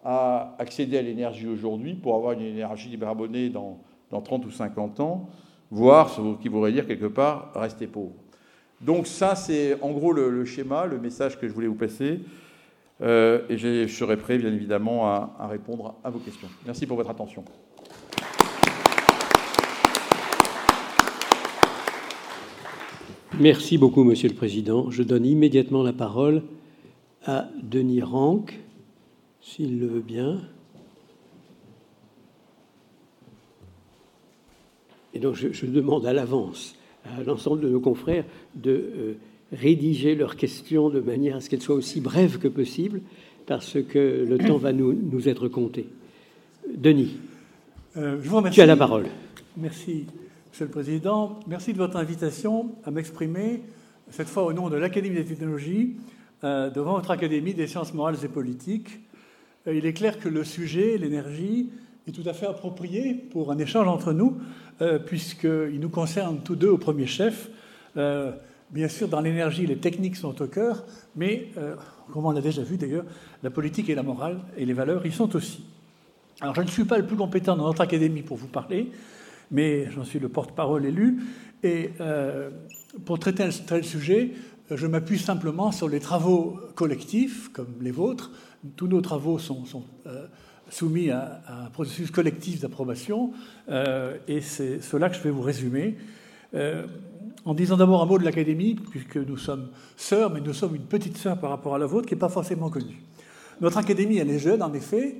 à accéder à l'énergie aujourd'hui pour avoir une énergie décarbonée dans, dans 30 ou 50 ans, voire ce qui voudrait dire quelque part rester pauvre. Donc ça, c'est en gros le, schéma, le message que je voulais vous passer. Euh, et je serai prêt, bien évidemment, à, répondre à vos questions. Merci pour votre attention. Merci beaucoup, Monsieur le Président. Je donne immédiatement la parole à Denis Rank, s'il le veut bien. Et donc, je demande à l'avance à l'ensemble de nos confrères de euh, rédiger leurs questions de manière à ce qu'elles soient aussi brèves que possible, parce que le temps va nous, nous être compté. Denis, euh, je vous remercie. tu as la parole. Merci, Monsieur le Président. Merci de votre invitation à m'exprimer, cette fois au nom de l'Académie des technologies, euh, devant votre Académie des sciences morales et politiques. il est clair que le sujet, l'énergie, est tout à fait approprié pour un échange entre nous, euh, puisqu'il nous concerne tous deux au premier chef. Euh, bien sûr, dans l'énergie, les techniques sont au cœur, mais, euh, comme on l'a déjà vu d'ailleurs, la politique et la morale et les valeurs y sont aussi. Alors, je ne suis pas le plus compétent dans notre académie pour vous parler, mais j'en suis le porte-parole élu. Et pour traiter un tel sujet, je m'appuie simplement sur les travaux collectifs, comme les vôtres. Tous nos travaux sont soumis à, un processus collectif d'approbation, euh, et c'est cela que je vais vous résumer. Euh, en disant d'abord un mot de l'Académie, puisque nous sommes sœurs, mais nous sommes une petite sœur par rapport à la vôtre, qui n'est pas forcément connue. Notre Académie, elle est jeune, en effet.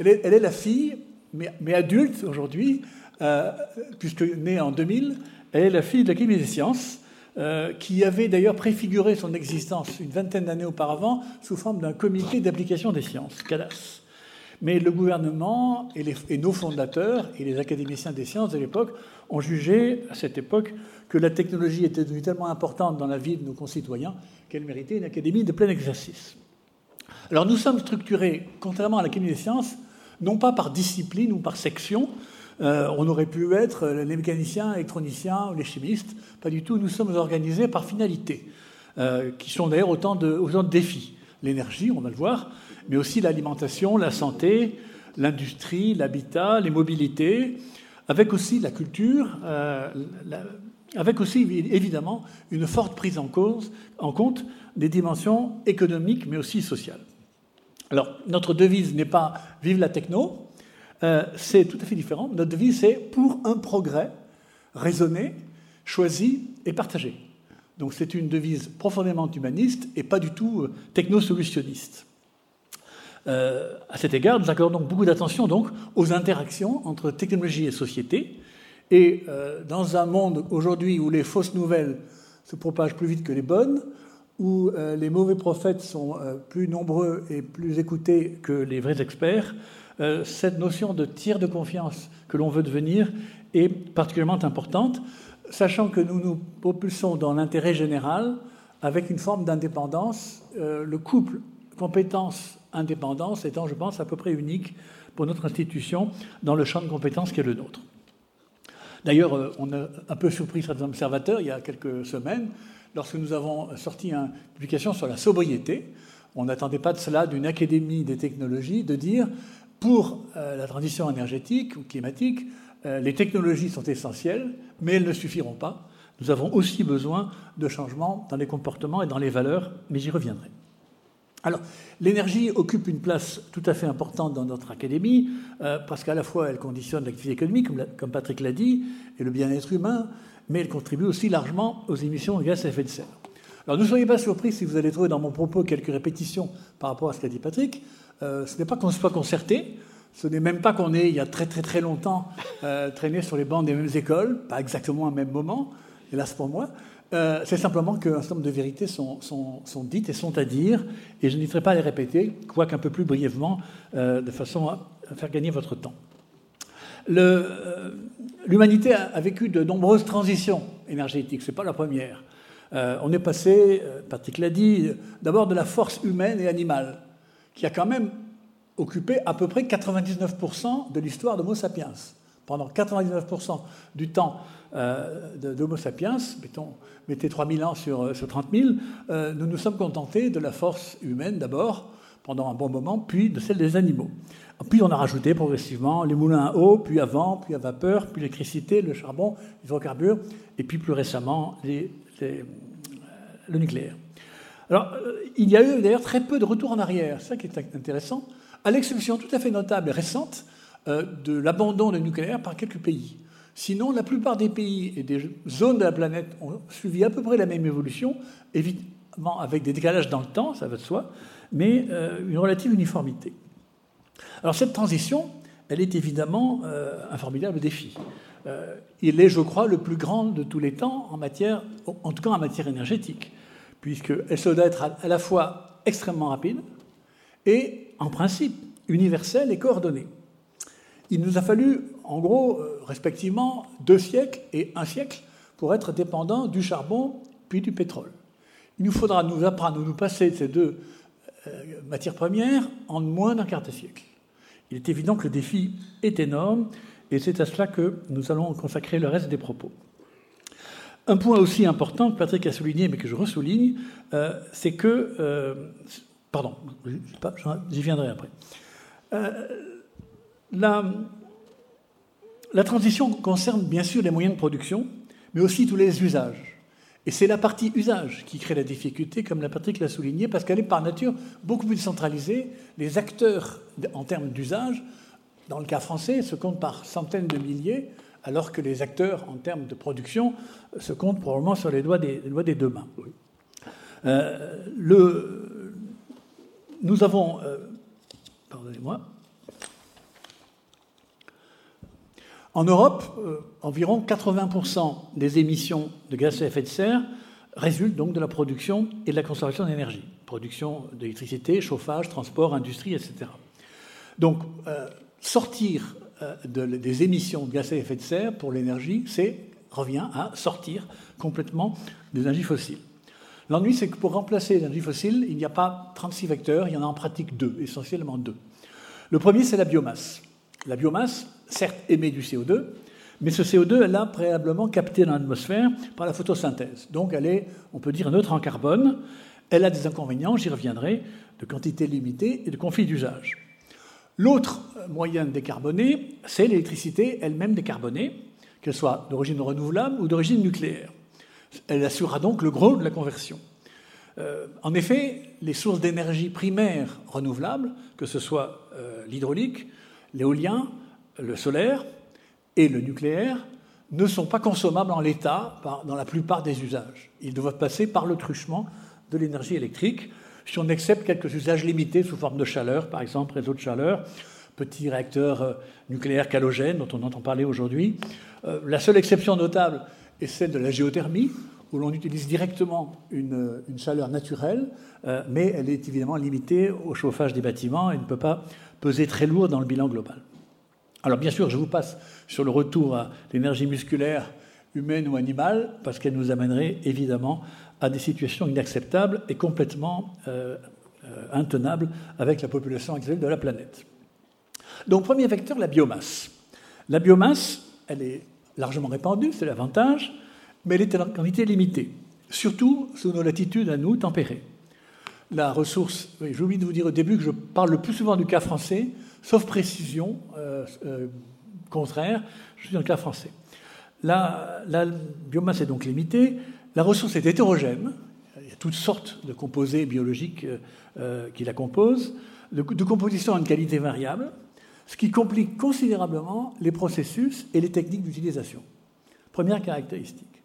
Elle est, la fille, mais, adulte aujourd'hui, euh, puisque née en 2000, elle est la fille de l'Académie des sciences, qui avait d'ailleurs préfiguré son existence une vingtaine d'années auparavant sous forme d'un comité d'application des sciences, CADAS. Mais le gouvernement et, nos fondateurs et les académiciens des sciences de l'époque ont jugé à cette époque que la technologie était devenue tellement importante dans la vie de nos concitoyens qu'elle méritait une académie de plein exercice. Alors nous sommes structurés, contrairement à l'Académie des sciences, non pas par discipline ou par section. Euh, on aurait pu être les mécaniciens, électroniciens ou les chimistes. Pas du tout. Nous sommes organisés par finalité, euh, qui sont d'ailleurs autant autant de défis. L'énergie, on va le voir, mais aussi l'alimentation, la santé, l'industrie, l'habitat, les mobilités, avec aussi la culture, euh, avec aussi évidemment une forte prise en, compte des dimensions économiques mais aussi sociales. Alors, notre devise n'est pas Vive la techno, euh, c'est tout à fait différent. Notre devise, c'est pour un progrès raisonné, choisi et partagé. Donc, c'est une devise profondément humaniste et pas du tout euh, techno-solutionniste. Euh, à cet égard, nous accordons beaucoup d'attention donc aux interactions entre technologie et société. Et dans un monde aujourd'hui où les fausses nouvelles se propagent plus vite que les bonnes, où euh, les mauvais prophètes sont euh, plus nombreux et plus écoutés que les vrais experts, euh, cette notion de tir de confiance que l'on veut devenir est particulièrement importante, sachant que nous nous propulsons dans l'intérêt général avec une forme d'indépendance, le couple compétence-indépendance étant, je pense, à peu près unique pour notre institution dans le champ de compétences qui est le nôtre. D'ailleurs, on a un peu surpris certains observateurs il y a quelques semaines lorsque nous avons sorti une publication sur la sobriété. On n'attendait pas de cela d'une académie des technologies de dire pour euh, la transition énergétique ou climatique, euh, les technologies sont essentielles, mais elles ne suffiront pas. Nous avons aussi besoin de changements dans les comportements et dans les valeurs, mais j'y reviendrai. Alors, l'énergie occupe une place tout à fait importante dans notre académie, euh, parce qu'à la fois elle conditionne l'activité économique, comme Patrick l'a dit, et le bien-être humain, mais elle contribue aussi largement aux émissions de gaz à effet de serre. Alors ne soyez pas surpris si vous allez trouver dans mon propos quelques répétitions par rapport à ce qu'a dit Patrick. Euh, ce n'est pas qu'on soit concerté, ce n'est même pas qu'on ait, il y a très très très longtemps, euh, traîné sur les bancs des mêmes écoles, pas exactement au même moment, hélas pour moi. Euh, c'est simplement qu'un certain nombre de vérités sont, dites et sont à dire, et je n'hésiterai pas à les répéter, quoique un peu plus brièvement, de façon à faire gagner votre temps. Euh, l'humanité a, vécu de nombreuses transitions énergétiques, ce n'est pas la première. Euh, on est passé, euh, Patrick l'a dit, d'abord de la force humaine et animale, qui a quand même occupé à peu près 99% de l'histoire d'Homo sapiens. Pendant 99% du temps d'Homo sapiens, mettons, mettez 3000 ans sur, sur 30 000, nous nous sommes contentés de la force humaine d'abord, pendant un bon moment, puis de celle des animaux. Puis on a rajouté progressivement les moulins à eau, puis à vent, puis à vapeur, puis l'électricité, le charbon, les hydrocarbures, et puis plus récemment euh, le nucléaire. Alors, euh, il y a eu d'ailleurs très peu de retours en arrière, c'est ça qui est intéressant, à l'exception tout à fait notable et récente euh, de l'abandon du nucléaire par quelques pays. Sinon, la plupart des pays et des zones de la planète ont suivi à peu près la même évolution, évidemment avec des décalages dans le temps, ça va de soi, mais une relative uniformité. Alors cette transition, elle est évidemment euh, un formidable défi. Euh, il est, je crois, le plus grand de tous les temps en matière, en tout cas en matière énergétique, puisqu'elle se doit être à la fois extrêmement rapide et, en principe, universelle et coordonnée. Il nous a fallu, en gros, euh, respectivement, deux siècles et un siècle pour être dépendants du charbon puis du pétrole. Il nous faudra nous apprendre à nous passer de ces deux matières premières en moins d'un quart de siècle. Il est évident que le défi est énorme et c'est à cela que nous allons consacrer le reste des propos. Un point aussi important que Patrick a souligné, mais que je ressouligne, euh, c'est que... Euh, pardon, j'y viendrai après. Euh, la, transition concerne bien sûr les moyens de production, mais aussi tous les usages. Et c'est la partie usage qui crée la difficulté, comme la Patrick l'a souligné, parce qu'elle est par nature beaucoup plus centralisée. Les acteurs, en termes d'usage, dans le cas français, se comptent par centaines de milliers, alors que les acteurs, en termes de production, se comptent probablement sur les doigts des, doigts des deux mains. Euh, nous avons, euh, pardonnez-moi, En Europe, euh, environ 80% des émissions de gaz à effet de serre résultent donc de la production et de la consommation d'énergie. Production d'électricité, chauffage, transport, industrie, etc. Donc, sortir des émissions de gaz à effet de serre pour l'énergie, c'est revient à sortir complètement des énergies fossiles. L'ennui, c'est que pour remplacer l'énergie fossile, il n'y a pas 36 vecteurs, il y en a en pratique deux, essentiellement deux. Le premier, c'est la biomasse. La biomasse, certes, émet du CO2, mais ce CO2, elle l'a préalablement capté dans l'atmosphère par la photosynthèse. Donc elle est, on peut dire, neutre en carbone. Elle a des inconvénients, j'y reviendrai, de quantité limitée et de conflit d'usage. L'autre moyen de décarboner, c'est l'électricité elle-même décarbonée, qu'elle soit d'origine renouvelable ou d'origine nucléaire. Elle assurera donc le gros de la conversion. Euh, en effet, les sources d'énergie primaires renouvelables, que ce soit euh, l'hydraulique, l'éolien, le solaire et le nucléaire, ne sont pas consommables en l'état dans la plupart des usages. Ils doivent passer par le truchement de l'énergie électrique, si on accepte quelques usages limités sous forme de chaleur, par exemple réseau de chaleur, petits réacteurs euh, nucléaires calogènes dont on entend parler aujourd'hui. la seule exception notable est celle de la géothermie, où l'on utilise directement une, chaleur naturelle, euh, mais elle est évidemment limitée au chauffage des bâtiments et ne peut pas peser très lourd dans le bilan global. Alors bien sûr, je vous passe sur le retour à l'énergie musculaire humaine ou animale, parce qu'elle nous amènerait évidemment à des situations inacceptables et complètement euh, euh, intenables avec la population actuelle de la planète. Donc premier vecteur, la biomasse. La biomasse, elle est largement répandue, c'est l'avantage mais elle est en quantité limitée, surtout sous nos latitudes à nous tempérées. La ressource, j'ai oublié de vous dire au début que je parle le plus souvent du cas français, sauf précision euh, euh, contraire, je suis dans le cas français. La, biomasse est donc limitée, la ressource est hétérogène, il y a toutes sortes de composés biologiques euh, qui la composent, de, de composition à une qualité variable, ce qui complique considérablement les processus et les techniques d'utilisation. Première caractéristique.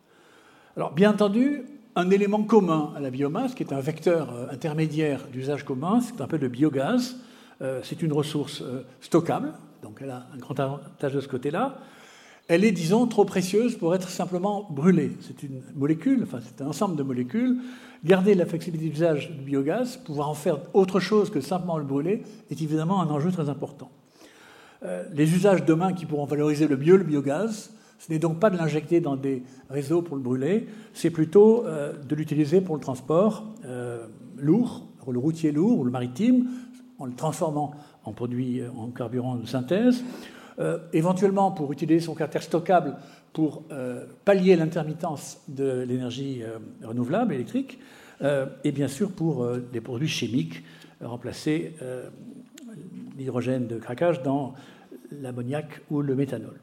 Alors, bien entendu, un élément commun à la biomasse, qui est un vecteur intermédiaire d'usage commun, c'est un peu le biogaz. Euh, c'est une ressource euh, stockable, donc elle a un grand avantage de ce côté-là. Elle est, disons, trop précieuse pour être simplement brûlée. C'est une molécule, enfin c'est un ensemble de molécules. Garder la flexibilité d'usage du biogaz, pouvoir en faire autre chose que simplement le brûler, est évidemment un enjeu très important. les usages demain qui pourront valoriser le bio, le biogaz, ce n'est donc pas de l'injecter dans des réseaux pour le brûler, c'est plutôt euh, de l'utiliser pour le transport euh, lourd, le routier lourd ou le maritime, en le transformant en produit, euh, en carburant de synthèse, éventuellement pour utiliser son caractère stockable pour pallier l'intermittence de l'énergie renouvelable électrique, et bien sûr pour les produits chimiques, remplacer l'hydrogène de craquage dans l'ammoniac ou le méthanol.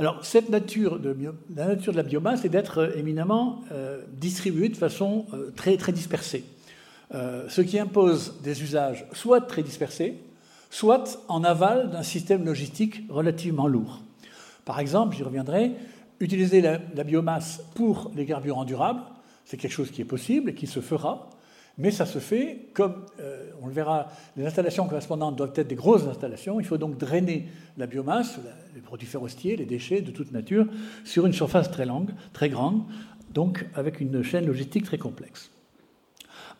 Alors, cette nature de, la nature de la biomasse est d'être euh, éminemment euh, distribuée de façon euh, très, très dispersée. Ce qui impose des usages soit très dispersés, soit en aval d'un système logistique relativement lourd. Par exemple, j'y reviendrai, utiliser la, la, biomasse pour les carburants durables, c'est quelque chose qui est possible et qui se fera, mais ça se fait comme, euh, on le verra, les installations correspondantes doivent être des grosses installations. Il faut donc drainer la biomasse, les produits ferrostiers, les déchets de toute nature, sur une surface très longue, très grande, donc avec une chaîne logistique très complexe.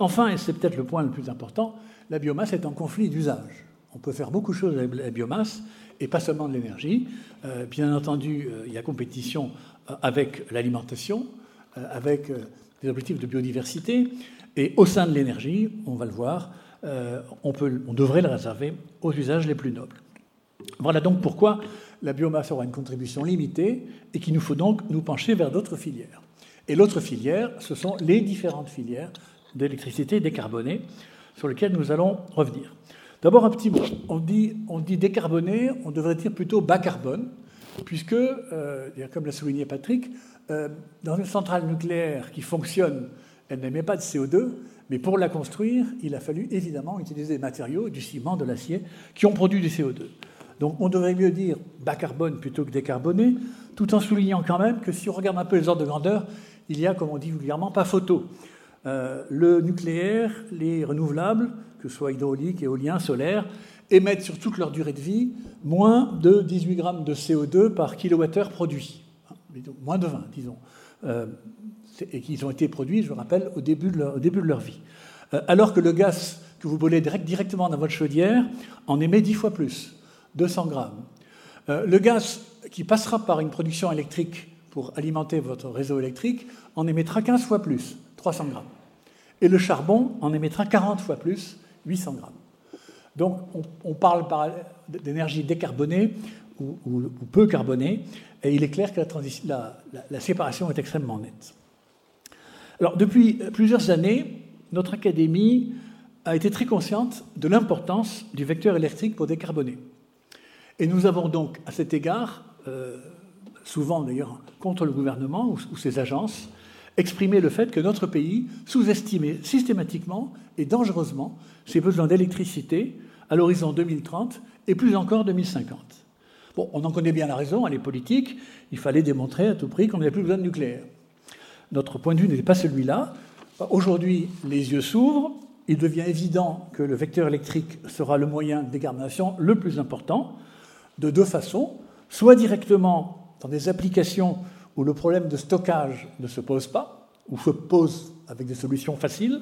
Enfin, et c'est peut-être le point le plus important, la biomasse est en conflit d'usage. On peut faire beaucoup de choses avec la biomasse, et pas seulement de l'énergie. Euh, bien entendu, euh, il y a compétition avec l'alimentation, avec des objectifs de biodiversité, et au sein de l'énergie, on va le voir, euh, on, peut, on devrait le réserver aux usages les plus nobles. Voilà donc pourquoi la biomasse aura une contribution limitée et qu'il nous faut donc nous pencher vers d'autres filières. Et l'autre filière, ce sont les différentes filières d'électricité décarbonée sur lesquelles nous allons revenir. D'abord un petit mot. On dit, on dit décarboné, on devrait dire plutôt bas carbone, puisque, euh, comme l'a souligné Patrick, euh, dans une centrale nucléaire qui fonctionne elle n'émet pas de CO2, mais pour la construire, il a fallu évidemment utiliser des matériaux, du ciment, de l'acier, qui ont produit du CO2. Donc on devrait mieux dire bas carbone plutôt que décarboné, tout en soulignant quand même que si on regarde un peu les ordres de grandeur, il y a, comme on dit vulgairement, pas photo. Euh, le nucléaire, les renouvelables, que ce soit hydraulique, éolien, solaire, émettent sur toute leur durée de vie moins de 18 grammes de CO2 par kilowattheure produit. Hein, moins de 20, disons. Euh, et qui ont été produits, je rappelle, au début de leur, vie. Euh, alors que le gaz que vous brûlez directement dans votre chaudière en émet 10 fois plus, 200 grammes. Le gaz qui passera par une production électrique pour alimenter votre réseau électrique en émettra 15 fois plus, 300 grammes. Et le charbon en émettra 40 fois plus, 800 grammes. Donc on, parle d'énergie décarbonée ou, peu carbonée, et il est clair que la séparation est extrêmement nette. Alors depuis plusieurs années, notre académie a été très consciente de l'importance du vecteur électrique pour décarboner. Et nous avons donc, à cet égard, euh, souvent d'ailleurs contre le gouvernement ou, ses agences, exprimé le fait que notre pays sous-estimait systématiquement et dangereusement ses besoins d'électricité à l'horizon 2030 et plus encore 2050. Bon, on en connaît bien la raison, elle est politique, il fallait démontrer à tout prix qu'on n'avait plus besoin de nucléaire. Notre point de vue n'est pas celui-là. Aujourd'hui, les yeux s'ouvrent, il devient évident que le vecteur électrique sera le moyen de décarbonation le plus important de deux façons, soit directement dans des applications où le problème de stockage ne se pose pas, ou se pose avec des solutions faciles,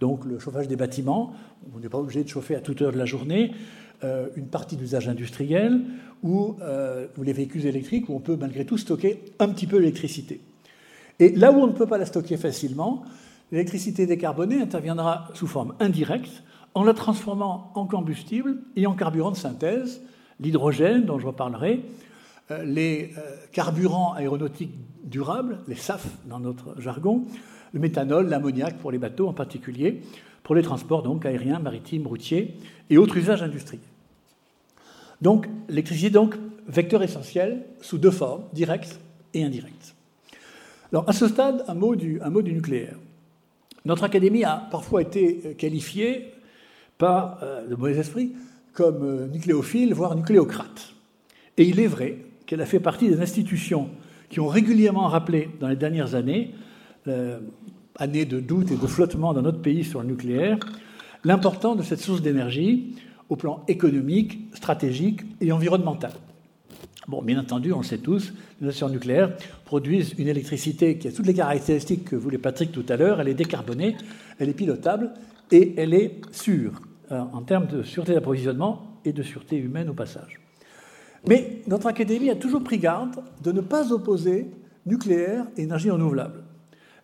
donc le chauffage des bâtiments, on n'est pas obligé de chauffer à toute heure de la journée, euh, une partie d'usage industriel, euh, ou, les véhicules électriques, où on peut malgré tout stocker un petit peu l'électricité. Et là où on ne peut pas la stocker facilement, l'électricité décarbonée interviendra sous forme indirecte en la transformant en combustible et en carburant de synthèse, l'hydrogène, dont je reparlerai, les euh, carburants aéronautiques durables, les SAF dans notre jargon, le méthanol, l'ammoniac pour les bateaux en particulier, pour les transports donc aériens, maritimes, routiers et autres usages industriels. Donc l'électricité donc vecteur essentiel sous deux formes, directe et indirecte. Alors à ce stade, un mot du, un mot du nucléaire. Notre académie a parfois été qualifiée par le mauvais esprit comme euh, nucléophile, voire nucléocrate. Et il est vrai qu'elle a fait partie des institutions qui ont régulièrement rappelé dans les dernières années, euh, années de doute et de flottement dans notre pays sur le nucléaire, l'importance de cette source d'énergie au plan économique, stratégique et environnemental. Bon, bien entendu, on le sait tous, les stations nucléaires produisent une électricité qui a toutes les caractéristiques que voulait Patrick tout à l'heure. Elle est décarbonée, elle est pilotable et elle est sûre. Euh, en termes de sûreté d'approvisionnement et de sûreté humaine au passage. Mais notre Académie a toujours pris garde de ne pas opposer nucléaire et énergie renouvelable.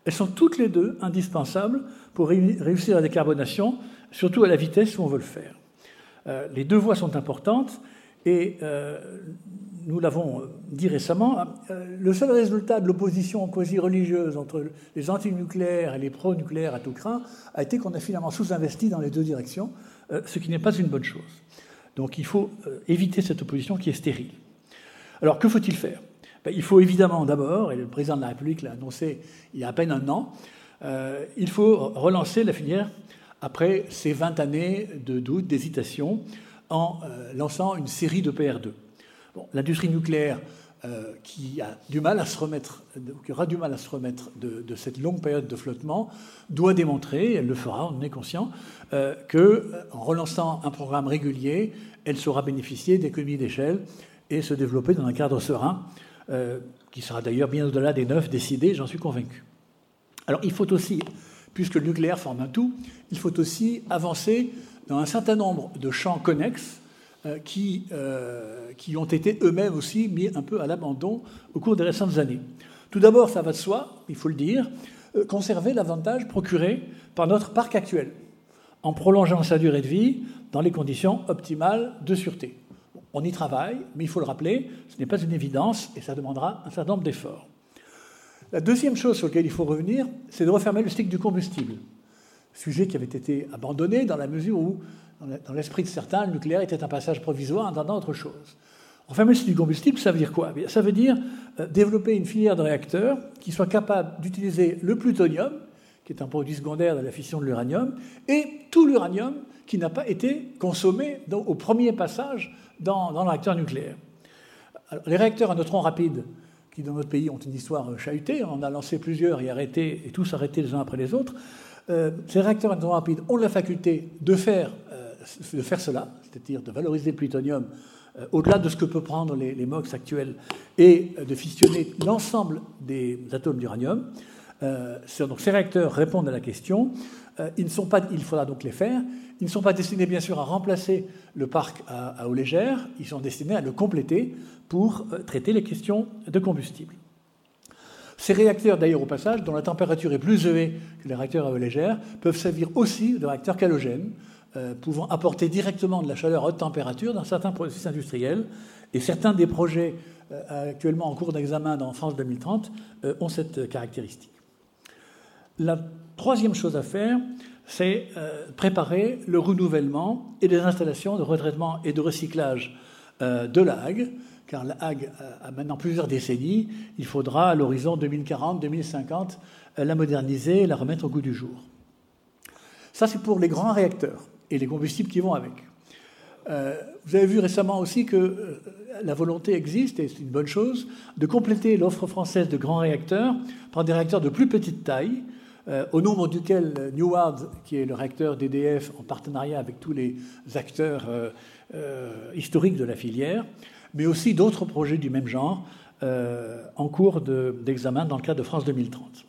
Elles sont toutes les deux indispensables pour réussir la décarbonation, surtout à la vitesse où on veut le faire. Euh, les deux voies sont importantes et euh, nous l'avons dit récemment, le seul résultat de l'opposition quasi-religieuse entre les antinucléaires et les pro-nucléaires à tout craint a été qu'on a finalement sous-investi dans les deux directions euh, ce qui n'est pas une bonne chose. Donc il faut euh, éviter cette opposition qui est stérile. Alors que faut-il faire? Ben, Il faut évidemment d'abord, et le président de la République l'a annoncé il y a à peine un an, euh, il faut relancer la filière après ces 20 années de doute, d'hésitation, en lançant une série de PR2. Bon, L'industrie nucléaire euh, remettre, qui aura du mal à se remettre de, cette longue période de flottement, doit démontrer, elle le fera, on en est conscient, euh, qu'en relançant un programme régulier, elle saura bénéficier d'économies d'échelle et se développer dans un cadre serein, euh, qui sera d'ailleurs bien au-delà des neuf décidés, j'en suis convaincu. Alors il faut aussi, puisque le nucléaire forme un tout, il faut aussi avancer dans un certain nombre de champs connexes euh, qui, euh, qui ont été eux-mêmes aussi mis un peu à l'abandon au cours des récentes années. Tout d'abord, ça va de soi, il faut le dire, euh, conserver l'avantage procuré par notre parc actuel, en prolongeant sa durée de vie dans les conditions optimales de sûreté. On y travaille, mais il faut le rappeler, ce n'est pas une évidence et ça demandera un certain nombre d'efforts. La deuxième chose sur laquelle il faut revenir, c'est de refermer le cycle du combustible, sujet qui avait été abandonné dans la mesure où dans l'esprit de certains, le nucléaire était un passage provisoire en attendant autre chose. Enfin, c'est du combustible, ça veut dire quoi? Ça veut dire euh, développer une filière de réacteurs qui soit capable d'utiliser le plutonium, qui est un produit secondaire de la fission de l'uranium, et tout l'uranium qui n'a pas été consommé au premier passage dans, dans le réacteur nucléaire. les réacteurs à neutrons rapides, qui dans notre pays ont une histoire chahutée, on en a lancé plusieurs et arrêté, et tous arrêtés les uns après les autres, euh, ces réacteurs à neutrons rapides ont la faculté de faire de faire cela, c'est-à-dire de valoriser le plutonium euh, au-delà de ce que peuvent prendre les, MOX actuels et de fissionner l'ensemble des atomes d'uranium, donc ces réacteurs répondent à la question. ils ne sont pas, il faudra donc les faire. Ils ne sont pas destinés bien sûr à remplacer le parc à, eau légère, ils sont destinés à le compléter pour traiter les questions de combustible. Ces réacteurs, d'ailleurs, au passage, dont la température est plus élevée que les réacteurs à eau légère, peuvent servir aussi de réacteurs calogènes, euh, pouvant apporter directement de la chaleur à haute température dans certains processus industriels. Et certains des projets euh, actuellement en cours d'examen dans France 2030 euh, ont cette caractéristique. La troisième chose à faire, c'est préparer le renouvellement et des installations de retraitement et de recyclage de la Hague car la Hague a maintenant plusieurs décennies. Il faudra, à l'horizon 2040-2050, la moderniser et la remettre au goût du jour. Ça, c'est pour les grands réacteurs et les combustibles qui vont avec. Euh, vous avez vu récemment aussi que euh, la volonté existe, et c'est une bonne chose, de compléter l'offre française de grands réacteurs par des réacteurs de plus petite taille, euh, au nombre duquel Neward, qui est le réacteur d'EDF en partenariat avec tous les acteurs historiques de la filière, mais aussi d'autres projets du même genre en cours d'examen dans le cadre de France 2030.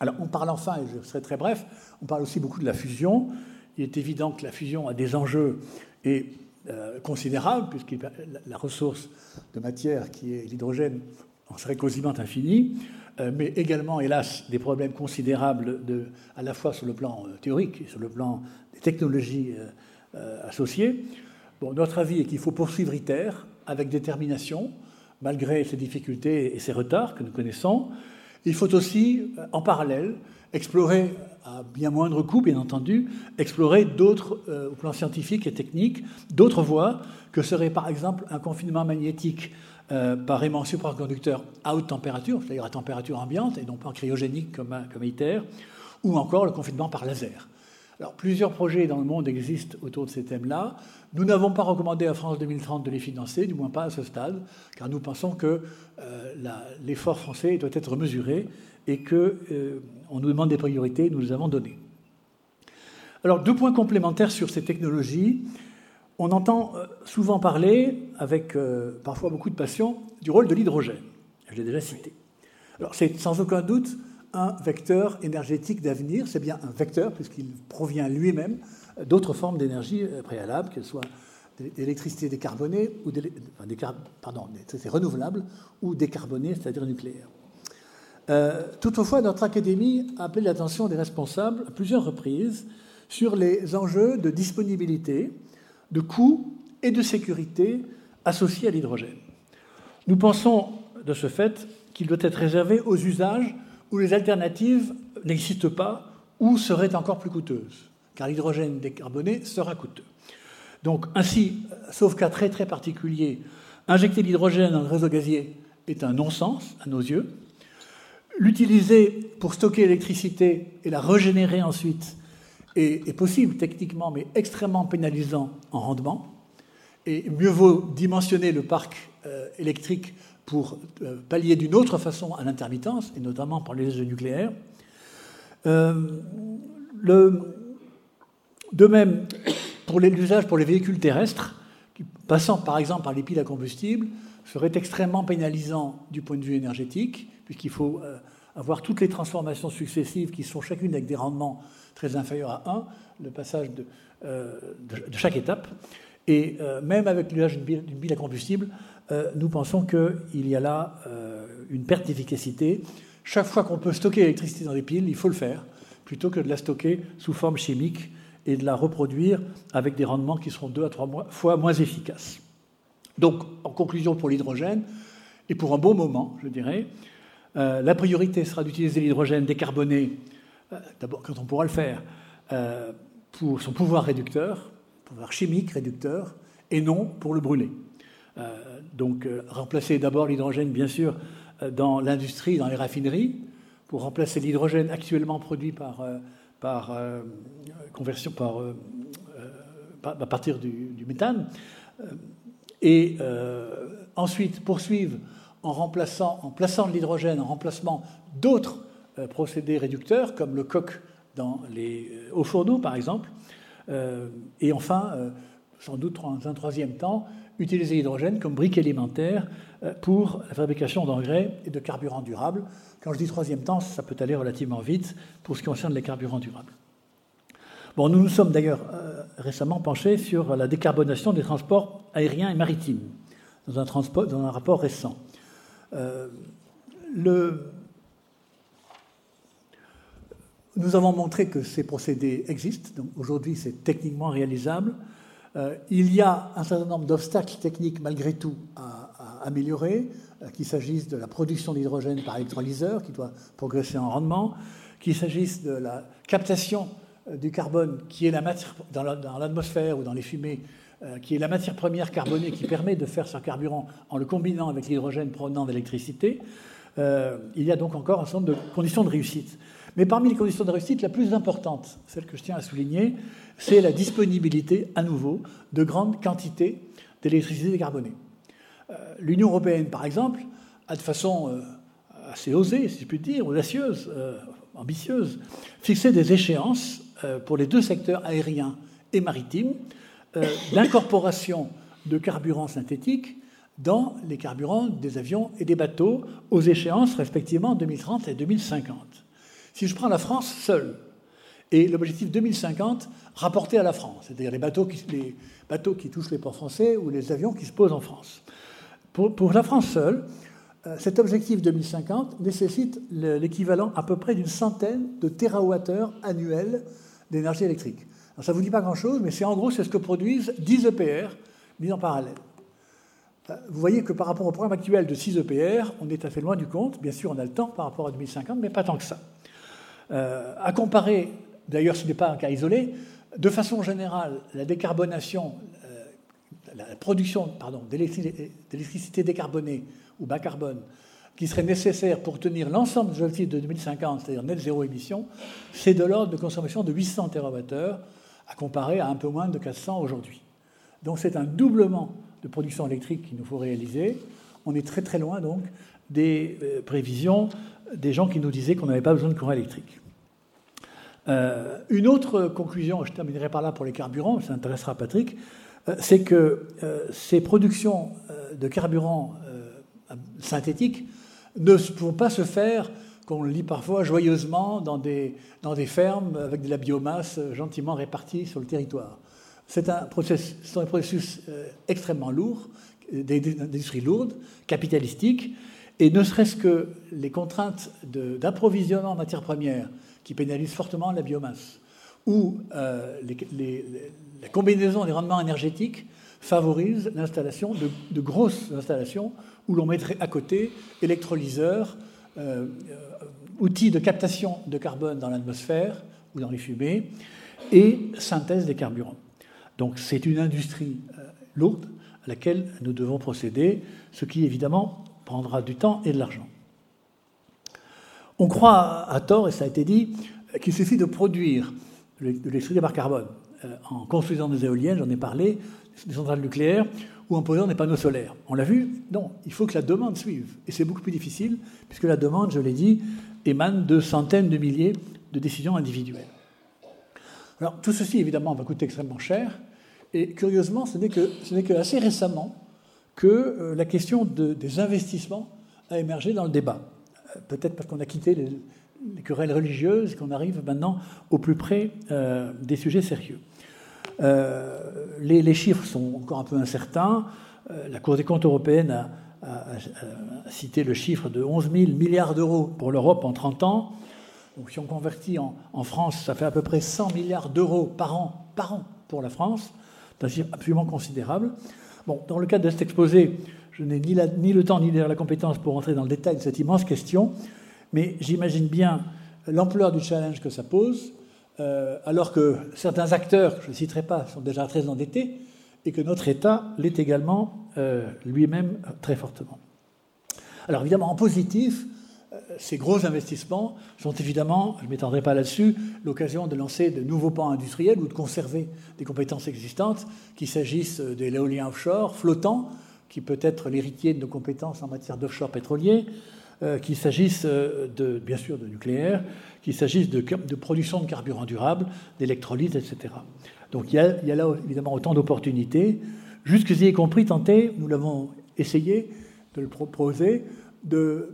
Alors, on parle enfin, et je serai très bref, on parle aussi beaucoup de la fusion. Il est évident que la fusion a des enjeux et euh, considérables, puisque la ressource de matière qui est l'hydrogène en serait quasiment infinie, euh, mais également, hélas, des problèmes considérables de, à la fois sur le plan théorique et sur le plan des technologies associées. Bon, notre avis est qu'il faut poursuivre ITER, avec détermination, malgré ces difficultés et ces retards que nous connaissons. Il faut aussi, euh, en parallèle, explorer, à bien moindre coût, bien entendu, explorer d'autres, euh, au plan scientifique et technique, d'autres voies que serait par exemple un confinement magnétique euh, par aimant supraconducteur à haute température, c'est-à-dire à température ambiante et non pas cryogénique comme, ITER, ou encore le confinement par laser. Alors, plusieurs projets dans le monde existent autour de ces thèmes-là. Nous n'avons pas recommandé à France 2030 de les financer, du moins pas à ce stade, car nous pensons que euh, l'effort français doit être mesuré et euh, nous demande des priorités, nous les avons données. Alors, deux points complémentaires sur ces technologies. On entend euh, souvent parler, avec parfois beaucoup de passion, du rôle de l'hydrogène. Je l'ai déjà cité. Alors, c'est sans aucun doute un vecteur énergétique d'avenir. C'est bien un vecteur, puisqu'il provient lui-même d'autres formes d'énergie euh, préalables, qu'elles soient d'électricité décarbonée, ou ou décarbonée, c'est-à-dire nucléaire. Euh, toutefois, notre académie a appelé l'attention des responsables à plusieurs reprises sur les enjeux de disponibilité, de coût et de sécurité associés à l'hydrogène. Nous pensons de ce fait qu'il doit être réservé aux usages où les alternatives n'existent pas ou seraient encore plus coûteuses, car l'hydrogène décarboné sera coûteux. Donc ainsi, sauf cas très très particulier, injecter l'hydrogène dans le réseau gazier est un non-sens à nos yeux. L'utiliser pour stocker l'électricité et la régénérer ensuite est, possible techniquement, mais extrêmement pénalisant en rendement. Et mieux vaut dimensionner le parc euh, électrique pour euh, pallier d'une autre façon à l'intermittence, et notamment par les essais nucléaires. Euh, de même, pour l'usage pour les véhicules terrestres, passant par exemple par les piles à combustible, serait extrêmement pénalisant du point de vue énergétique, puisqu'il faut avoir toutes les transformations successives qui sont chacune avec des rendements très inférieurs à 1, le passage de, de chaque étape. Et même avec l'usage d'une pile à combustible, euh, nous pensons qu'il y a là euh, une perte d'efficacité. Chaque fois qu'on peut stocker l'électricité dans des piles, il faut le faire, plutôt que de la stocker sous forme chimique et de la reproduire avec des rendements qui seront deux à trois fois moins efficaces. Donc, en conclusion pour l'hydrogène, et pour un bon moment, je dirais, euh, la priorité sera d'utiliser l'hydrogène décarboné, d'abord quand on pourra le faire, pour son pouvoir réducteur, pouvoir chimique réducteur, et non pour le brûler. Donc euh, remplacer d'abord l'hydrogène, bien sûr, euh, dans l'industrie, dans les raffineries, pour remplacer l'hydrogène actuellement produit par, euh, conversion à partir du, méthane. Et ensuite poursuivre en remplaçant, en plaçant l'hydrogène en remplacement d'autres procédés réducteurs, comme le coq dans les hauts fourneaux, par exemple. et enfin, sans doute dans un troisième temps, utiliser l'hydrogène comme brique élémentaire euh, pour la fabrication d'engrais et de carburants durables. Quand je dis troisième temps, ça peut aller relativement vite pour ce qui concerne les carburants durables. Bon, nous nous sommes d'ailleurs euh, récemment penchés sur la décarbonation des transports aériens et maritimes dans un rapport récent. Euh. Nous avons montré que ces procédés existent, donc aujourd'hui c'est techniquement réalisable. Euh, il y a un certain nombre d'obstacles techniques malgré tout à, améliorer, euh, qu'il s'agisse de la production d'hydrogène par électrolyseur, qui doit progresser en rendement, qu'il s'agisse de la captation du carbone, qui est la matière dans l'atmosphère ou dans les fumées, qui est la matière première carbonée qui permet de faire ce carburant en le combinant avec l'hydrogène provenant d'électricité. il y a donc encore un certain nombre de conditions de réussite. Mais parmi les conditions de réussite, la plus importante, celle que je tiens à souligner, c'est la disponibilité à nouveau de grandes quantités d'électricité décarbonée. Euh, L'Union européenne, par exemple, a de façon euh, assez osée, si je puis dire, audacieuse, euh, ambitieuse, fixé des échéances pour les deux secteurs aériens et maritimes d'incorporation de carburants synthétiques dans les carburants des avions et des bateaux aux échéances respectivement 2030 et 2050. Si je prends la France seule, et l'objectif 2050 rapporté à la France, c'est-à-dire les bateaux, qui, bateaux qui touchent les ports français ou les avions qui se posent en France. Pour, la France seule, euh, cet objectif 2050 nécessite l'équivalent à peu près d'une centaine de TWh annuels d'énergie électrique. Ça ne vous dit pas grand-chose, mais c'est en gros c'est ce que produisent 10 EPR mis en parallèle. Euh, vous voyez que par rapport au programme actuel de 6 EPR, on est assez loin du compte. Bien sûr, on a le temps par rapport à 2050, mais pas tant que ça. Euh, à comparer, d'ailleurs ce n'est pas un cas isolé, de façon générale, la décarbonation, euh, la production d'électricité décarbonée ou bas carbone qui serait nécessaire pour tenir l'ensemble des objectifs de 2050, c'est-à-dire net zéro émission, c'est de l'ordre de consommation de 800 TWh à comparer à un peu moins de 400 aujourd'hui. Donc c'est un doublement de production électrique qu'il nous faut réaliser. On est très très loin donc des euh, prévisions des gens qui nous disaient qu'on n'avait pas besoin de courant électrique. Euh, une autre conclusion, je terminerai par là pour les carburants, ça intéressera Patrick, euh, c'est que ces productions de carburants synthétiques ne vont pas se faire, qu'on lit parfois joyeusement, dans des, dans des fermes avec de la biomasse gentiment répartie sur le territoire. C'est un processus, des processus extrêmement lourds, des industries lourdes, capitalistiques, et ne serait-ce que les contraintes d'approvisionnement en matières premières qui pénalisent fortement la biomasse, ou euh, la combinaison des rendements énergétiques favorise l'installation de, grosses installations où l'on mettrait à côté électrolyseurs, euh, euh, outils de captation de carbone dans l'atmosphère ou dans les fumées, et synthèse des carburants. Donc c'est une industrie lourde à laquelle nous devons procéder, ce qui évidemment prendra du temps et de l'argent. On croit à tort, et ça a été dit, qu'il suffit de produire de l'électricité par carbone euh, en construisant des éoliennes, j'en ai parlé, des centrales nucléaires, ou en posant des panneaux solaires. On l'a vu Non, il faut que la demande suive. Et c'est beaucoup plus difficile, puisque la demande, je l'ai dit, émane de centaines de milliers de décisions individuelles. Alors tout ceci, évidemment, va coûter extrêmement cher, et curieusement, ce n'est que, assez récemment que euh, la question des investissements a émergé dans le débat peut-être parce qu'on a quitté les, querelles religieuses qu'on arrive maintenant au plus près euh, des sujets sérieux. Euh, les, chiffres sont encore un peu incertains. Euh, la Cour des comptes européenne a, cité le chiffre de 11 000 milliards d'euros pour l'Europe en 30 ans. Donc si on convertit en, France, ça fait à peu près 100 milliards d'euros par an, par an pour la France. C'est un chiffre absolument considérable. Bon, dans le cadre de cet exposé, je n'ai ni, le temps ni la compétence pour entrer dans le détail de cette immense question, mais j'imagine bien l'ampleur du challenge que ça pose, euh, alors que certains acteurs, je ne citerai pas, sont déjà très endettés, et que notre État l'est également euh, lui-même très fortement. Alors évidemment, en positif, euh, ces gros investissements sont évidemment, je ne m'étendrai pas là-dessus, l'occasion de lancer de nouveaux pans industriels ou de conserver des compétences existantes, qu'il s'agisse de l'éolien offshore flottant, qui peut être l'héritier de nos compétences en matière d'offshore pétrolier, euh, qu'il s'agisse de, bien sûr de nucléaire, qu'il s'agisse de, production de carburants durables, d'électrolyse, etc. Donc il y, a, là évidemment autant d'opportunités. jusqu'à y compris tenter, nous l'avons essayé de le proposer, de,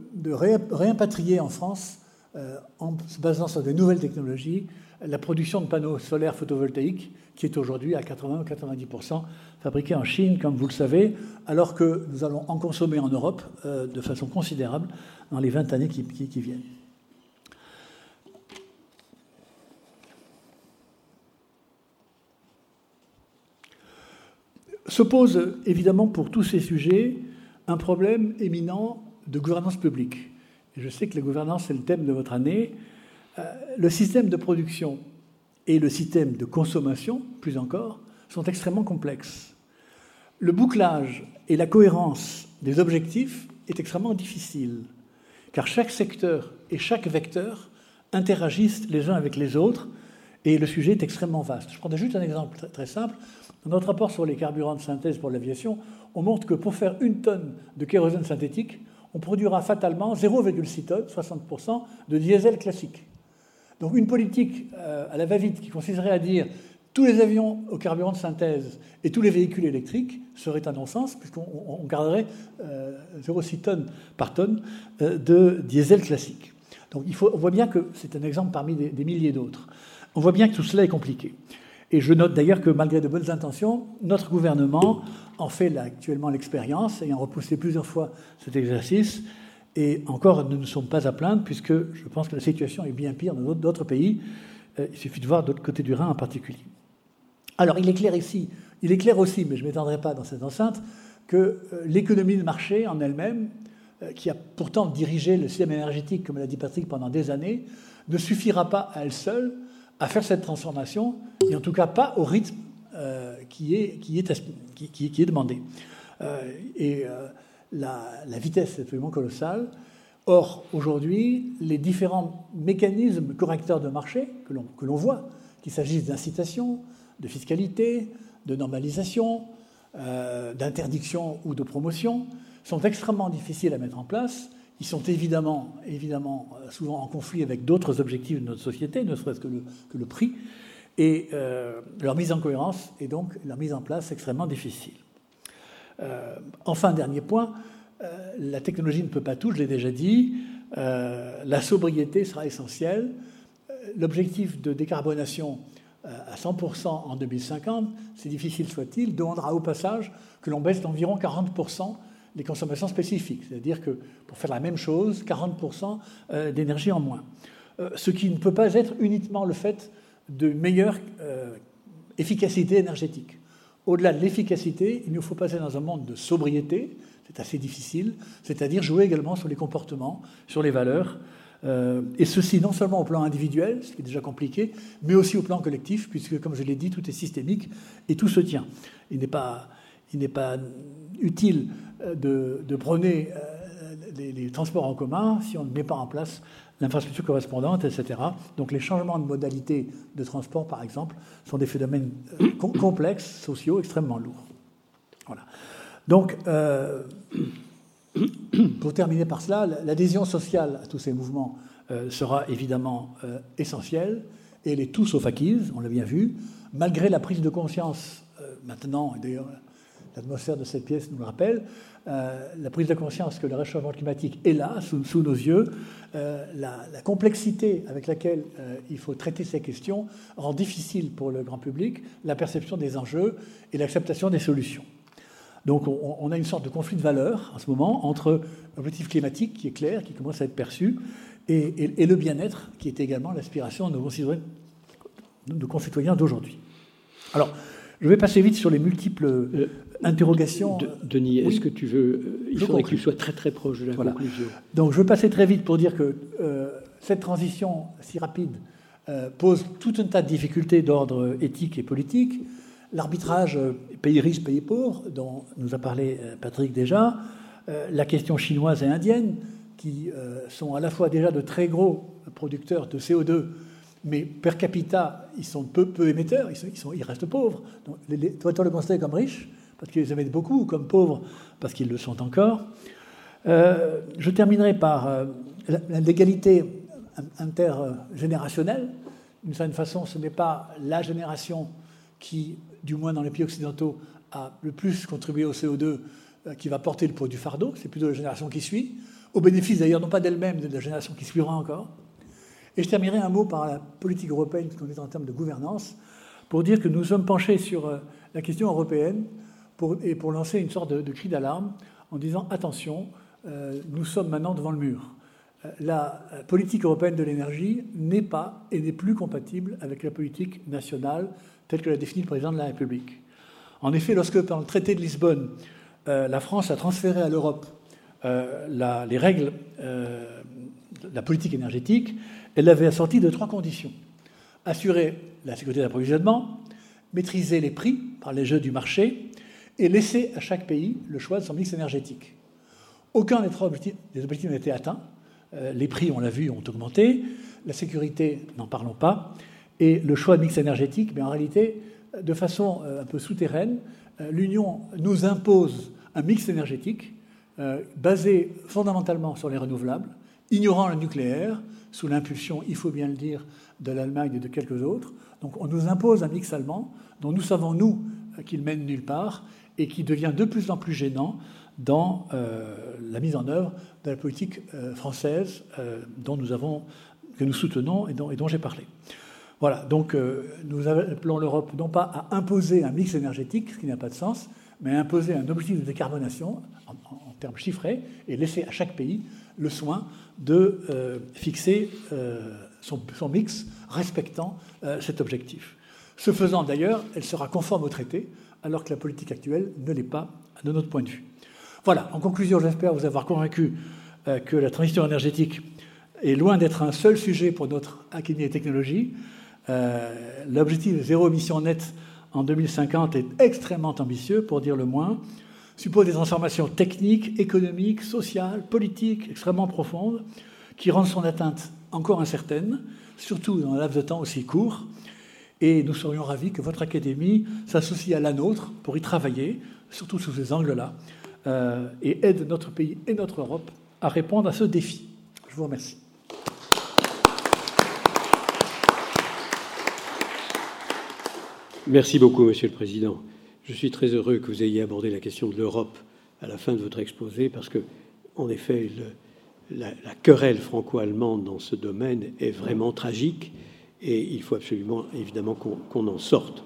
réimpatrier en France, euh, en se basant sur des nouvelles technologies, la production de panneaux solaires photovoltaïques, qui est aujourd'hui à 80 ou 90% fabriquée en Chine, comme vous le savez, alors que nous allons en consommer en Europe euh, de façon considérable dans les 20 années qui viennent. Se pose évidemment pour tous ces sujets un problème éminent de gouvernance publique. Et je sais que la gouvernance est le thème de votre année. Euh, le système de production et le système de consommation, plus encore, sont extrêmement complexes. Le bouclage et la cohérence des objectifs est extrêmement difficile, car chaque secteur et chaque vecteur interagissent les uns avec les autres, et le sujet est extrêmement vaste. Je prendrai juste un exemple très simple. Dans notre rapport sur les carburants de synthèse pour l'aviation, on montre que pour faire une tonne de kérosène synthétique, on produira fatalement 0,6 tonnes, 60%, de diesel classique. Donc une politique euh, à la va-vite qui consisterait à dire tous les avions au carburant de synthèse et tous les véhicules électriques serait un non-sens, puisqu'on garderait 0,6 euh, tonnes par tonne euh, de diesel classique. Donc on voit bien que c'est un exemple parmi des milliers d'autres. On voit bien que tout cela est compliqué. Et je note d'ailleurs que malgré de bonnes intentions, notre gouvernement en fait actuellement l'expérience, ayant repoussé plusieurs fois cet exercice. Et encore, nous ne sommes pas à plaindre, puisque je pense que la situation est bien pire dans d'autres pays. Euh, il suffit de voir d'autre côté du Rhin en particulier. Alors, il est clair ici, il est clair aussi, mais je ne m'étendrai pas dans cette enceinte, que euh, l'économie de marché en elle-même, euh, qui a pourtant dirigé le système énergétique, comme l'a dit Patrick, pendant des années, ne suffira pas à elle seule à faire cette transformation, et en tout cas pas au rythme euh, qui, est, demandé. Euh, et euh, la, la, vitesse est absolument colossale. Or, aujourd'hui, les différents mécanismes correcteurs de marché que l'on voit, qu'il s'agisse d'incitation, de fiscalité, de normalisation, d'interdiction ou de promotion, sont extrêmement difficiles à mettre en place ils sont évidemment, évidemment euh, souvent en conflit avec d'autres objectifs de notre société, ne serait-ce que le, prix, et euh, leur mise en cohérence est donc leur mise en place extrêmement difficile. Euh, enfin, dernier point, la technologie ne peut pas tout, je l'ai déjà dit, la sobriété sera essentielle. L'objectif de décarbonation à 100% en 2050, c'est difficile soit-il, demandera au passage que l'on baisse d'environ 40% les consommations spécifiques, c'est-à-dire que pour faire la même chose, 40% euh, d'énergie en moins. Euh, ce qui ne peut pas être uniquement le fait de meilleure euh, efficacité énergétique. Au-delà de l'efficacité, il nous faut passer dans un monde de sobriété, c'est assez difficile, c'est-à-dire jouer également sur les comportements, sur les valeurs, et ceci non seulement au plan individuel, ce qui est déjà compliqué, mais aussi au plan collectif, puisque, comme je l'ai dit, tout est systémique et tout se tient. Il n'est pas, il n'est pas utile de, de prôner euh, les, transports en commun si on ne met pas en place l'infrastructure correspondante, etc. Donc les changements de modalité de transport, par exemple, sont des phénomènes euh, complexes, sociaux, extrêmement lourds. Voilà. Donc, pour terminer par cela, l'adhésion sociale à tous ces mouvements sera évidemment essentielle, et elle est tout sauf acquise, on l'a bien vu, malgré la prise de conscience maintenant, et d'ailleurs l'atmosphère de cette pièce nous le rappelle, euh, la prise de conscience que le réchauffement climatique est là, sous, nos yeux, euh, la, complexité avec laquelle euh, il faut traiter ces questions rend difficile pour le grand public la perception des enjeux et l'acceptation des solutions. Donc on, a une sorte de conflit de valeurs en ce moment entre l'objectif climatique qui est clair, qui commence à être perçu, et, et le bien-être qui est également l'aspiration de nos concitoyens d'aujourd'hui. Alors, je vais passer vite sur les multiples euh, interrogations. Denis, est-ce que tu veux. Euh, il faudrait que tu sois très très proche de la conclusion. Donc je vais passer très vite pour dire que euh, cette transition si rapide pose tout un tas de difficultés d'ordre éthique et politique. L'arbitrage pays riche, pays pauvre, dont nous a parlé Patrick déjà, la question chinoise et indienne, qui sont à la fois déjà de très gros producteurs de CO2 mais per capita, ils sont peu, peu émetteurs, ils, sont, ils, restent pauvres. Donc, les, on le considérer comme riches, parce qu'ils émettent beaucoup, ou comme pauvres, parce qu'ils le sont encore. Euh, je terminerai par euh, l'égalité intergénérationnelle. D'une certaine façon, ce n'est pas la génération qui, du moins dans les pays occidentaux, a le plus contribué au CO2 euh, qui va porter le poids du fardeau, c'est plutôt la génération qui suit, au bénéfice d'ailleurs non pas d'elle-même, mais de la génération qui suivra encore. Et je terminerai un mot par la politique européenne, puisqu'on est en termes de gouvernance, pour dire que nous sommes penchés sur la question européenne et pour lancer une sorte de, cri d'alarme en disant attention, euh, nous sommes maintenant devant le mur. La politique européenne de l'énergie n'est pas et n'est plus compatible avec la politique nationale telle que l'a définie le président de la République. En effet, lorsque, par le traité de Lisbonne, euh, la France a transféré à l'Europe euh, les règles euh, de la politique énergétique, elle l'avait assorti de trois conditions. Assurer la sécurité d'approvisionnement, maîtriser les prix par les jeux du marché et laisser à chaque pays le choix de son mix énergétique. Aucun des trois objectifs, n'a été atteint. les prix, on l'a vu, ont augmenté. La sécurité, n'en parlons pas. Et le choix de mix énergétique, mais en réalité, de façon un peu souterraine, l'Union nous impose un mix énergétique euh, basé fondamentalement sur les renouvelables, ignorant le nucléaire, sous l'impulsion, il faut bien le dire, de l'Allemagne et de quelques autres. Donc on nous impose un mix allemand dont nous savons, nous, qu'il mène nulle part et qui devient de plus en plus gênant dans euh, la mise en œuvre de la politique euh, française dont nous que nous soutenons et dont, j'ai parlé. Voilà, donc nous appelons l'Europe non pas à imposer un mix énergétique, ce qui n'a pas de sens, mais imposer un objectif de décarbonation en, termes chiffrés et laisser à chaque pays le soin de euh, fixer euh, son, mix respectant euh, cet objectif. Ce faisant d'ailleurs, elle sera conforme au traité, alors que la politique actuelle ne l'est pas de notre point de vue. Voilà, en conclusion, j'espère vous avoir convaincu que la transition énergétique est loin d'être un seul sujet pour notre Académie des technologies. L'objectif zéro émission nette en 2050 est extrêmement ambitieux, pour dire le moins, suppose des transformations techniques, économiques, sociales, politiques extrêmement profondes, qui rendent son atteinte encore incertaine, surtout dans un laps de temps aussi court. Et nous serions ravis que votre académie s'associe à la nôtre pour y travailler, surtout sous ces angles-là, euh, et aide notre pays et notre Europe à répondre à ce défi. Je vous remercie. Merci beaucoup, Monsieur le Président. Je suis très heureux que vous ayez abordé la question de l'Europe à la fin de votre exposé, parce que, en effet, la, querelle franco-allemande dans ce domaine est vraiment tragique, et il faut absolument, évidemment, qu'on en sorte.